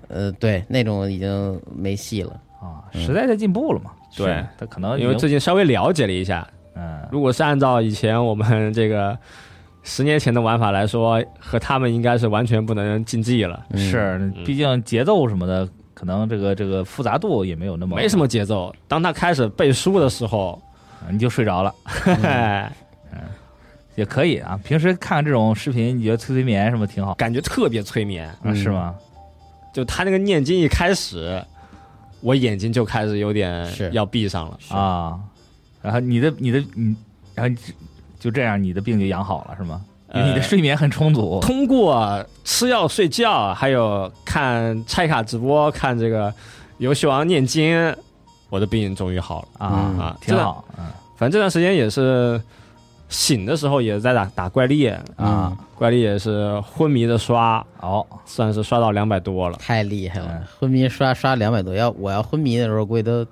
呃，对，那种已经没戏了。啊，时代在进步了嘛？对他可能因为最近稍微了解了一下，嗯如果是按照以前我们这个十年前的玩法来说，和他们应该是完全不能竞技了，嗯是，毕竟节奏什么的，可能这个这个复杂度也没有那么没什么节奏。当他开始背书的时候，啊你就睡着了，*laughs* 嗯，也可以啊。平时看这种视频，你觉得催催眠什么挺好感觉特别催眠。啊？是吗？就他那个念经一开始，我眼睛就开始有点要闭上了。啊，然后你的你的你，然后就就这样，你的病就养好了是吗？你的呃睡眠很充足通过吃药、睡觉，还有看拆卡直播、看这个游戏王念经，我的病终于好了。啊嗯啊挺好，嗯反正这段时间也是醒的时候也在打打怪力啊，怪力也是昏迷的刷，哦，算是刷到两百多了。太厉害了嗯，昏迷刷刷两百多，要我要昏迷的时候，估计都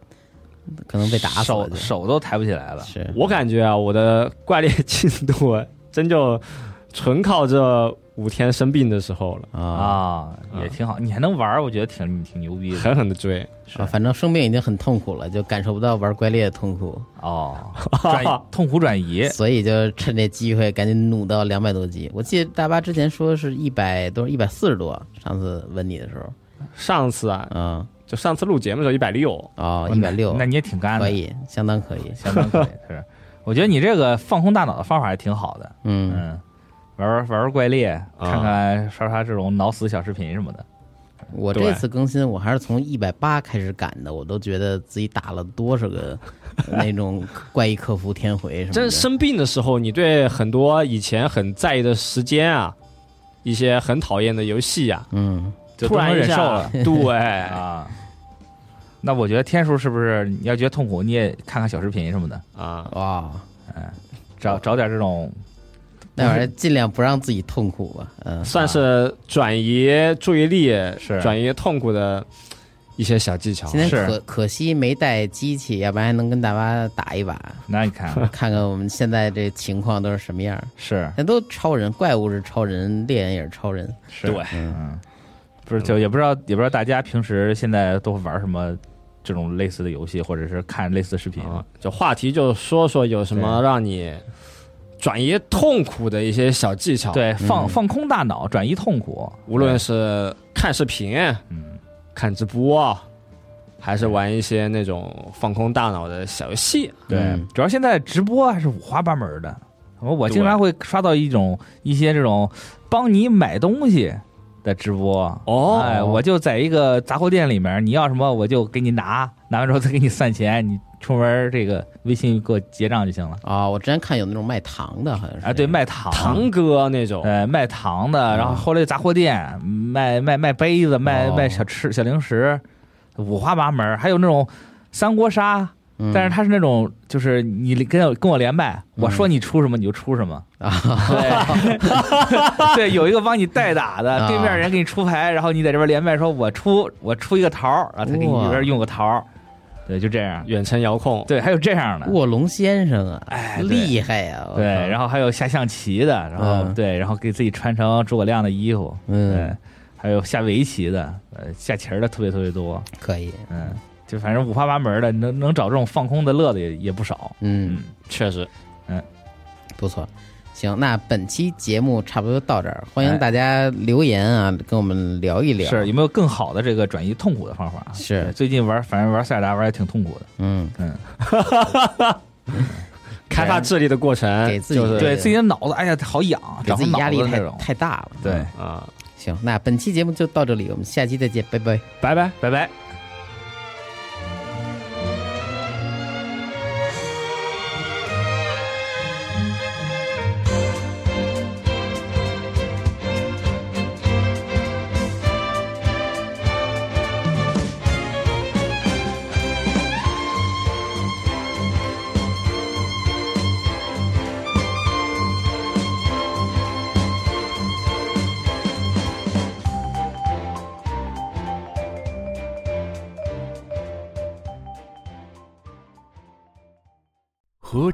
可能被打死了手。手都抬不起来了。是，我感觉啊，我的怪力 *laughs* 进度真就纯靠这五天生病的时候了，啊啊，也挺好。你还能玩儿，我觉得挺挺牛逼的狠狠的追。啊，反正生病已经很痛苦了，就感受不到玩怪猎的痛苦，哦，*laughs* 转移痛苦转移所以就趁这机会赶紧努到两百多级。我记得大巴之前说是一百多，一百四十多，上次问你的时候，上次啊，嗯就上次录节目的时候一百六，啊，一百六那，你也挺干的，可以，相当可以。相当可以。是，我觉得你这个放空大脑的方法还挺好的。嗯，嗯，玩玩玩玩怪猎，啊。看看刷刷这种脑死小视频什么的。我这次更新我还是从一百八开始赶的，我都觉得自己打了多少个那种怪异客服天回什么的。真生病的时候，你对很多以前很在意的时间啊，一些很讨厌的游戏啊，嗯，就突然一下忍受了。对，*laughs* 啊。那我觉得天叔是不是你要觉得痛苦，你也看看小视频什么的，啊，哇，找找点这种那玩意儿尽量不让自己痛苦吧。嗯，*laughs* 算是转移注意力、是转移痛苦的一些小技巧今。天可可惜没带机器，要不然还能跟大巴打一把，*laughs* 那你看看看我们现在这情况都是什么样。是那都超人，怪物是超人，猎人也是超人。是对，嗯，不是就也不知道也不知道大家平时现在都玩什么这种类似的游戏，或者是看类似的视频啊，就话题就说说有什么让你转移痛苦的一些小技巧。，对，放嗯放空大脑，转移痛苦。无论是看视频、嗯，看直播，还是玩一些那种放空大脑的小游戏。对嗯，主要现在直播还是五花八门的。我我经常会刷到一种一些这种帮你买东西的直播。哦哎，我就在一个杂货店里面，你要什么我就给你拿，拿完之后再给你算钱，你出门这个微信给我结账就行了。啊、我之前看有那种卖糖的，好像是。啊，对，卖糖，糖哥那种，呃，卖糖的，然后后来杂货店卖卖卖杯子，卖哦。卖小吃小零食，五花八门，还有那种三国杀，嗯。但是他是那种就是你跟我跟我连麦，我说你出什么你就出什么，啊，对，*laughs* 对，有一个帮你代打的，啊。对面人给你出牌，然后你在这边连麦说我出我出一个桃儿，然后他给你哇。这边用个桃儿，对，就这样，远程遥控。对，还有这样的。卧龙先生啊，哎厉害呀、我对，然后还有下象棋的，然后、嗯。对，然后给自己穿成诸葛亮的衣服，对嗯，，还有下围棋的，呃，下棋儿的特别特别多，可以，嗯，就反正五花八门的，能能找这种放空的乐子也也不少，嗯，确实，嗯。不错。行，那本期节目差不多到这儿，欢迎哎大家留言啊，跟我们聊一聊。是有没有更好的这个转移痛苦的方法？是最近玩，反正玩塞尔达玩的挺痛苦的，嗯，嗯，*laughs* 开发智力的过程给自己就是对自己的脑子，哎呀，好痒，给自己压力太太大了。对嗯，啊，行，那本期节目就到这里，我们下期再见，拜拜。拜拜。拜拜。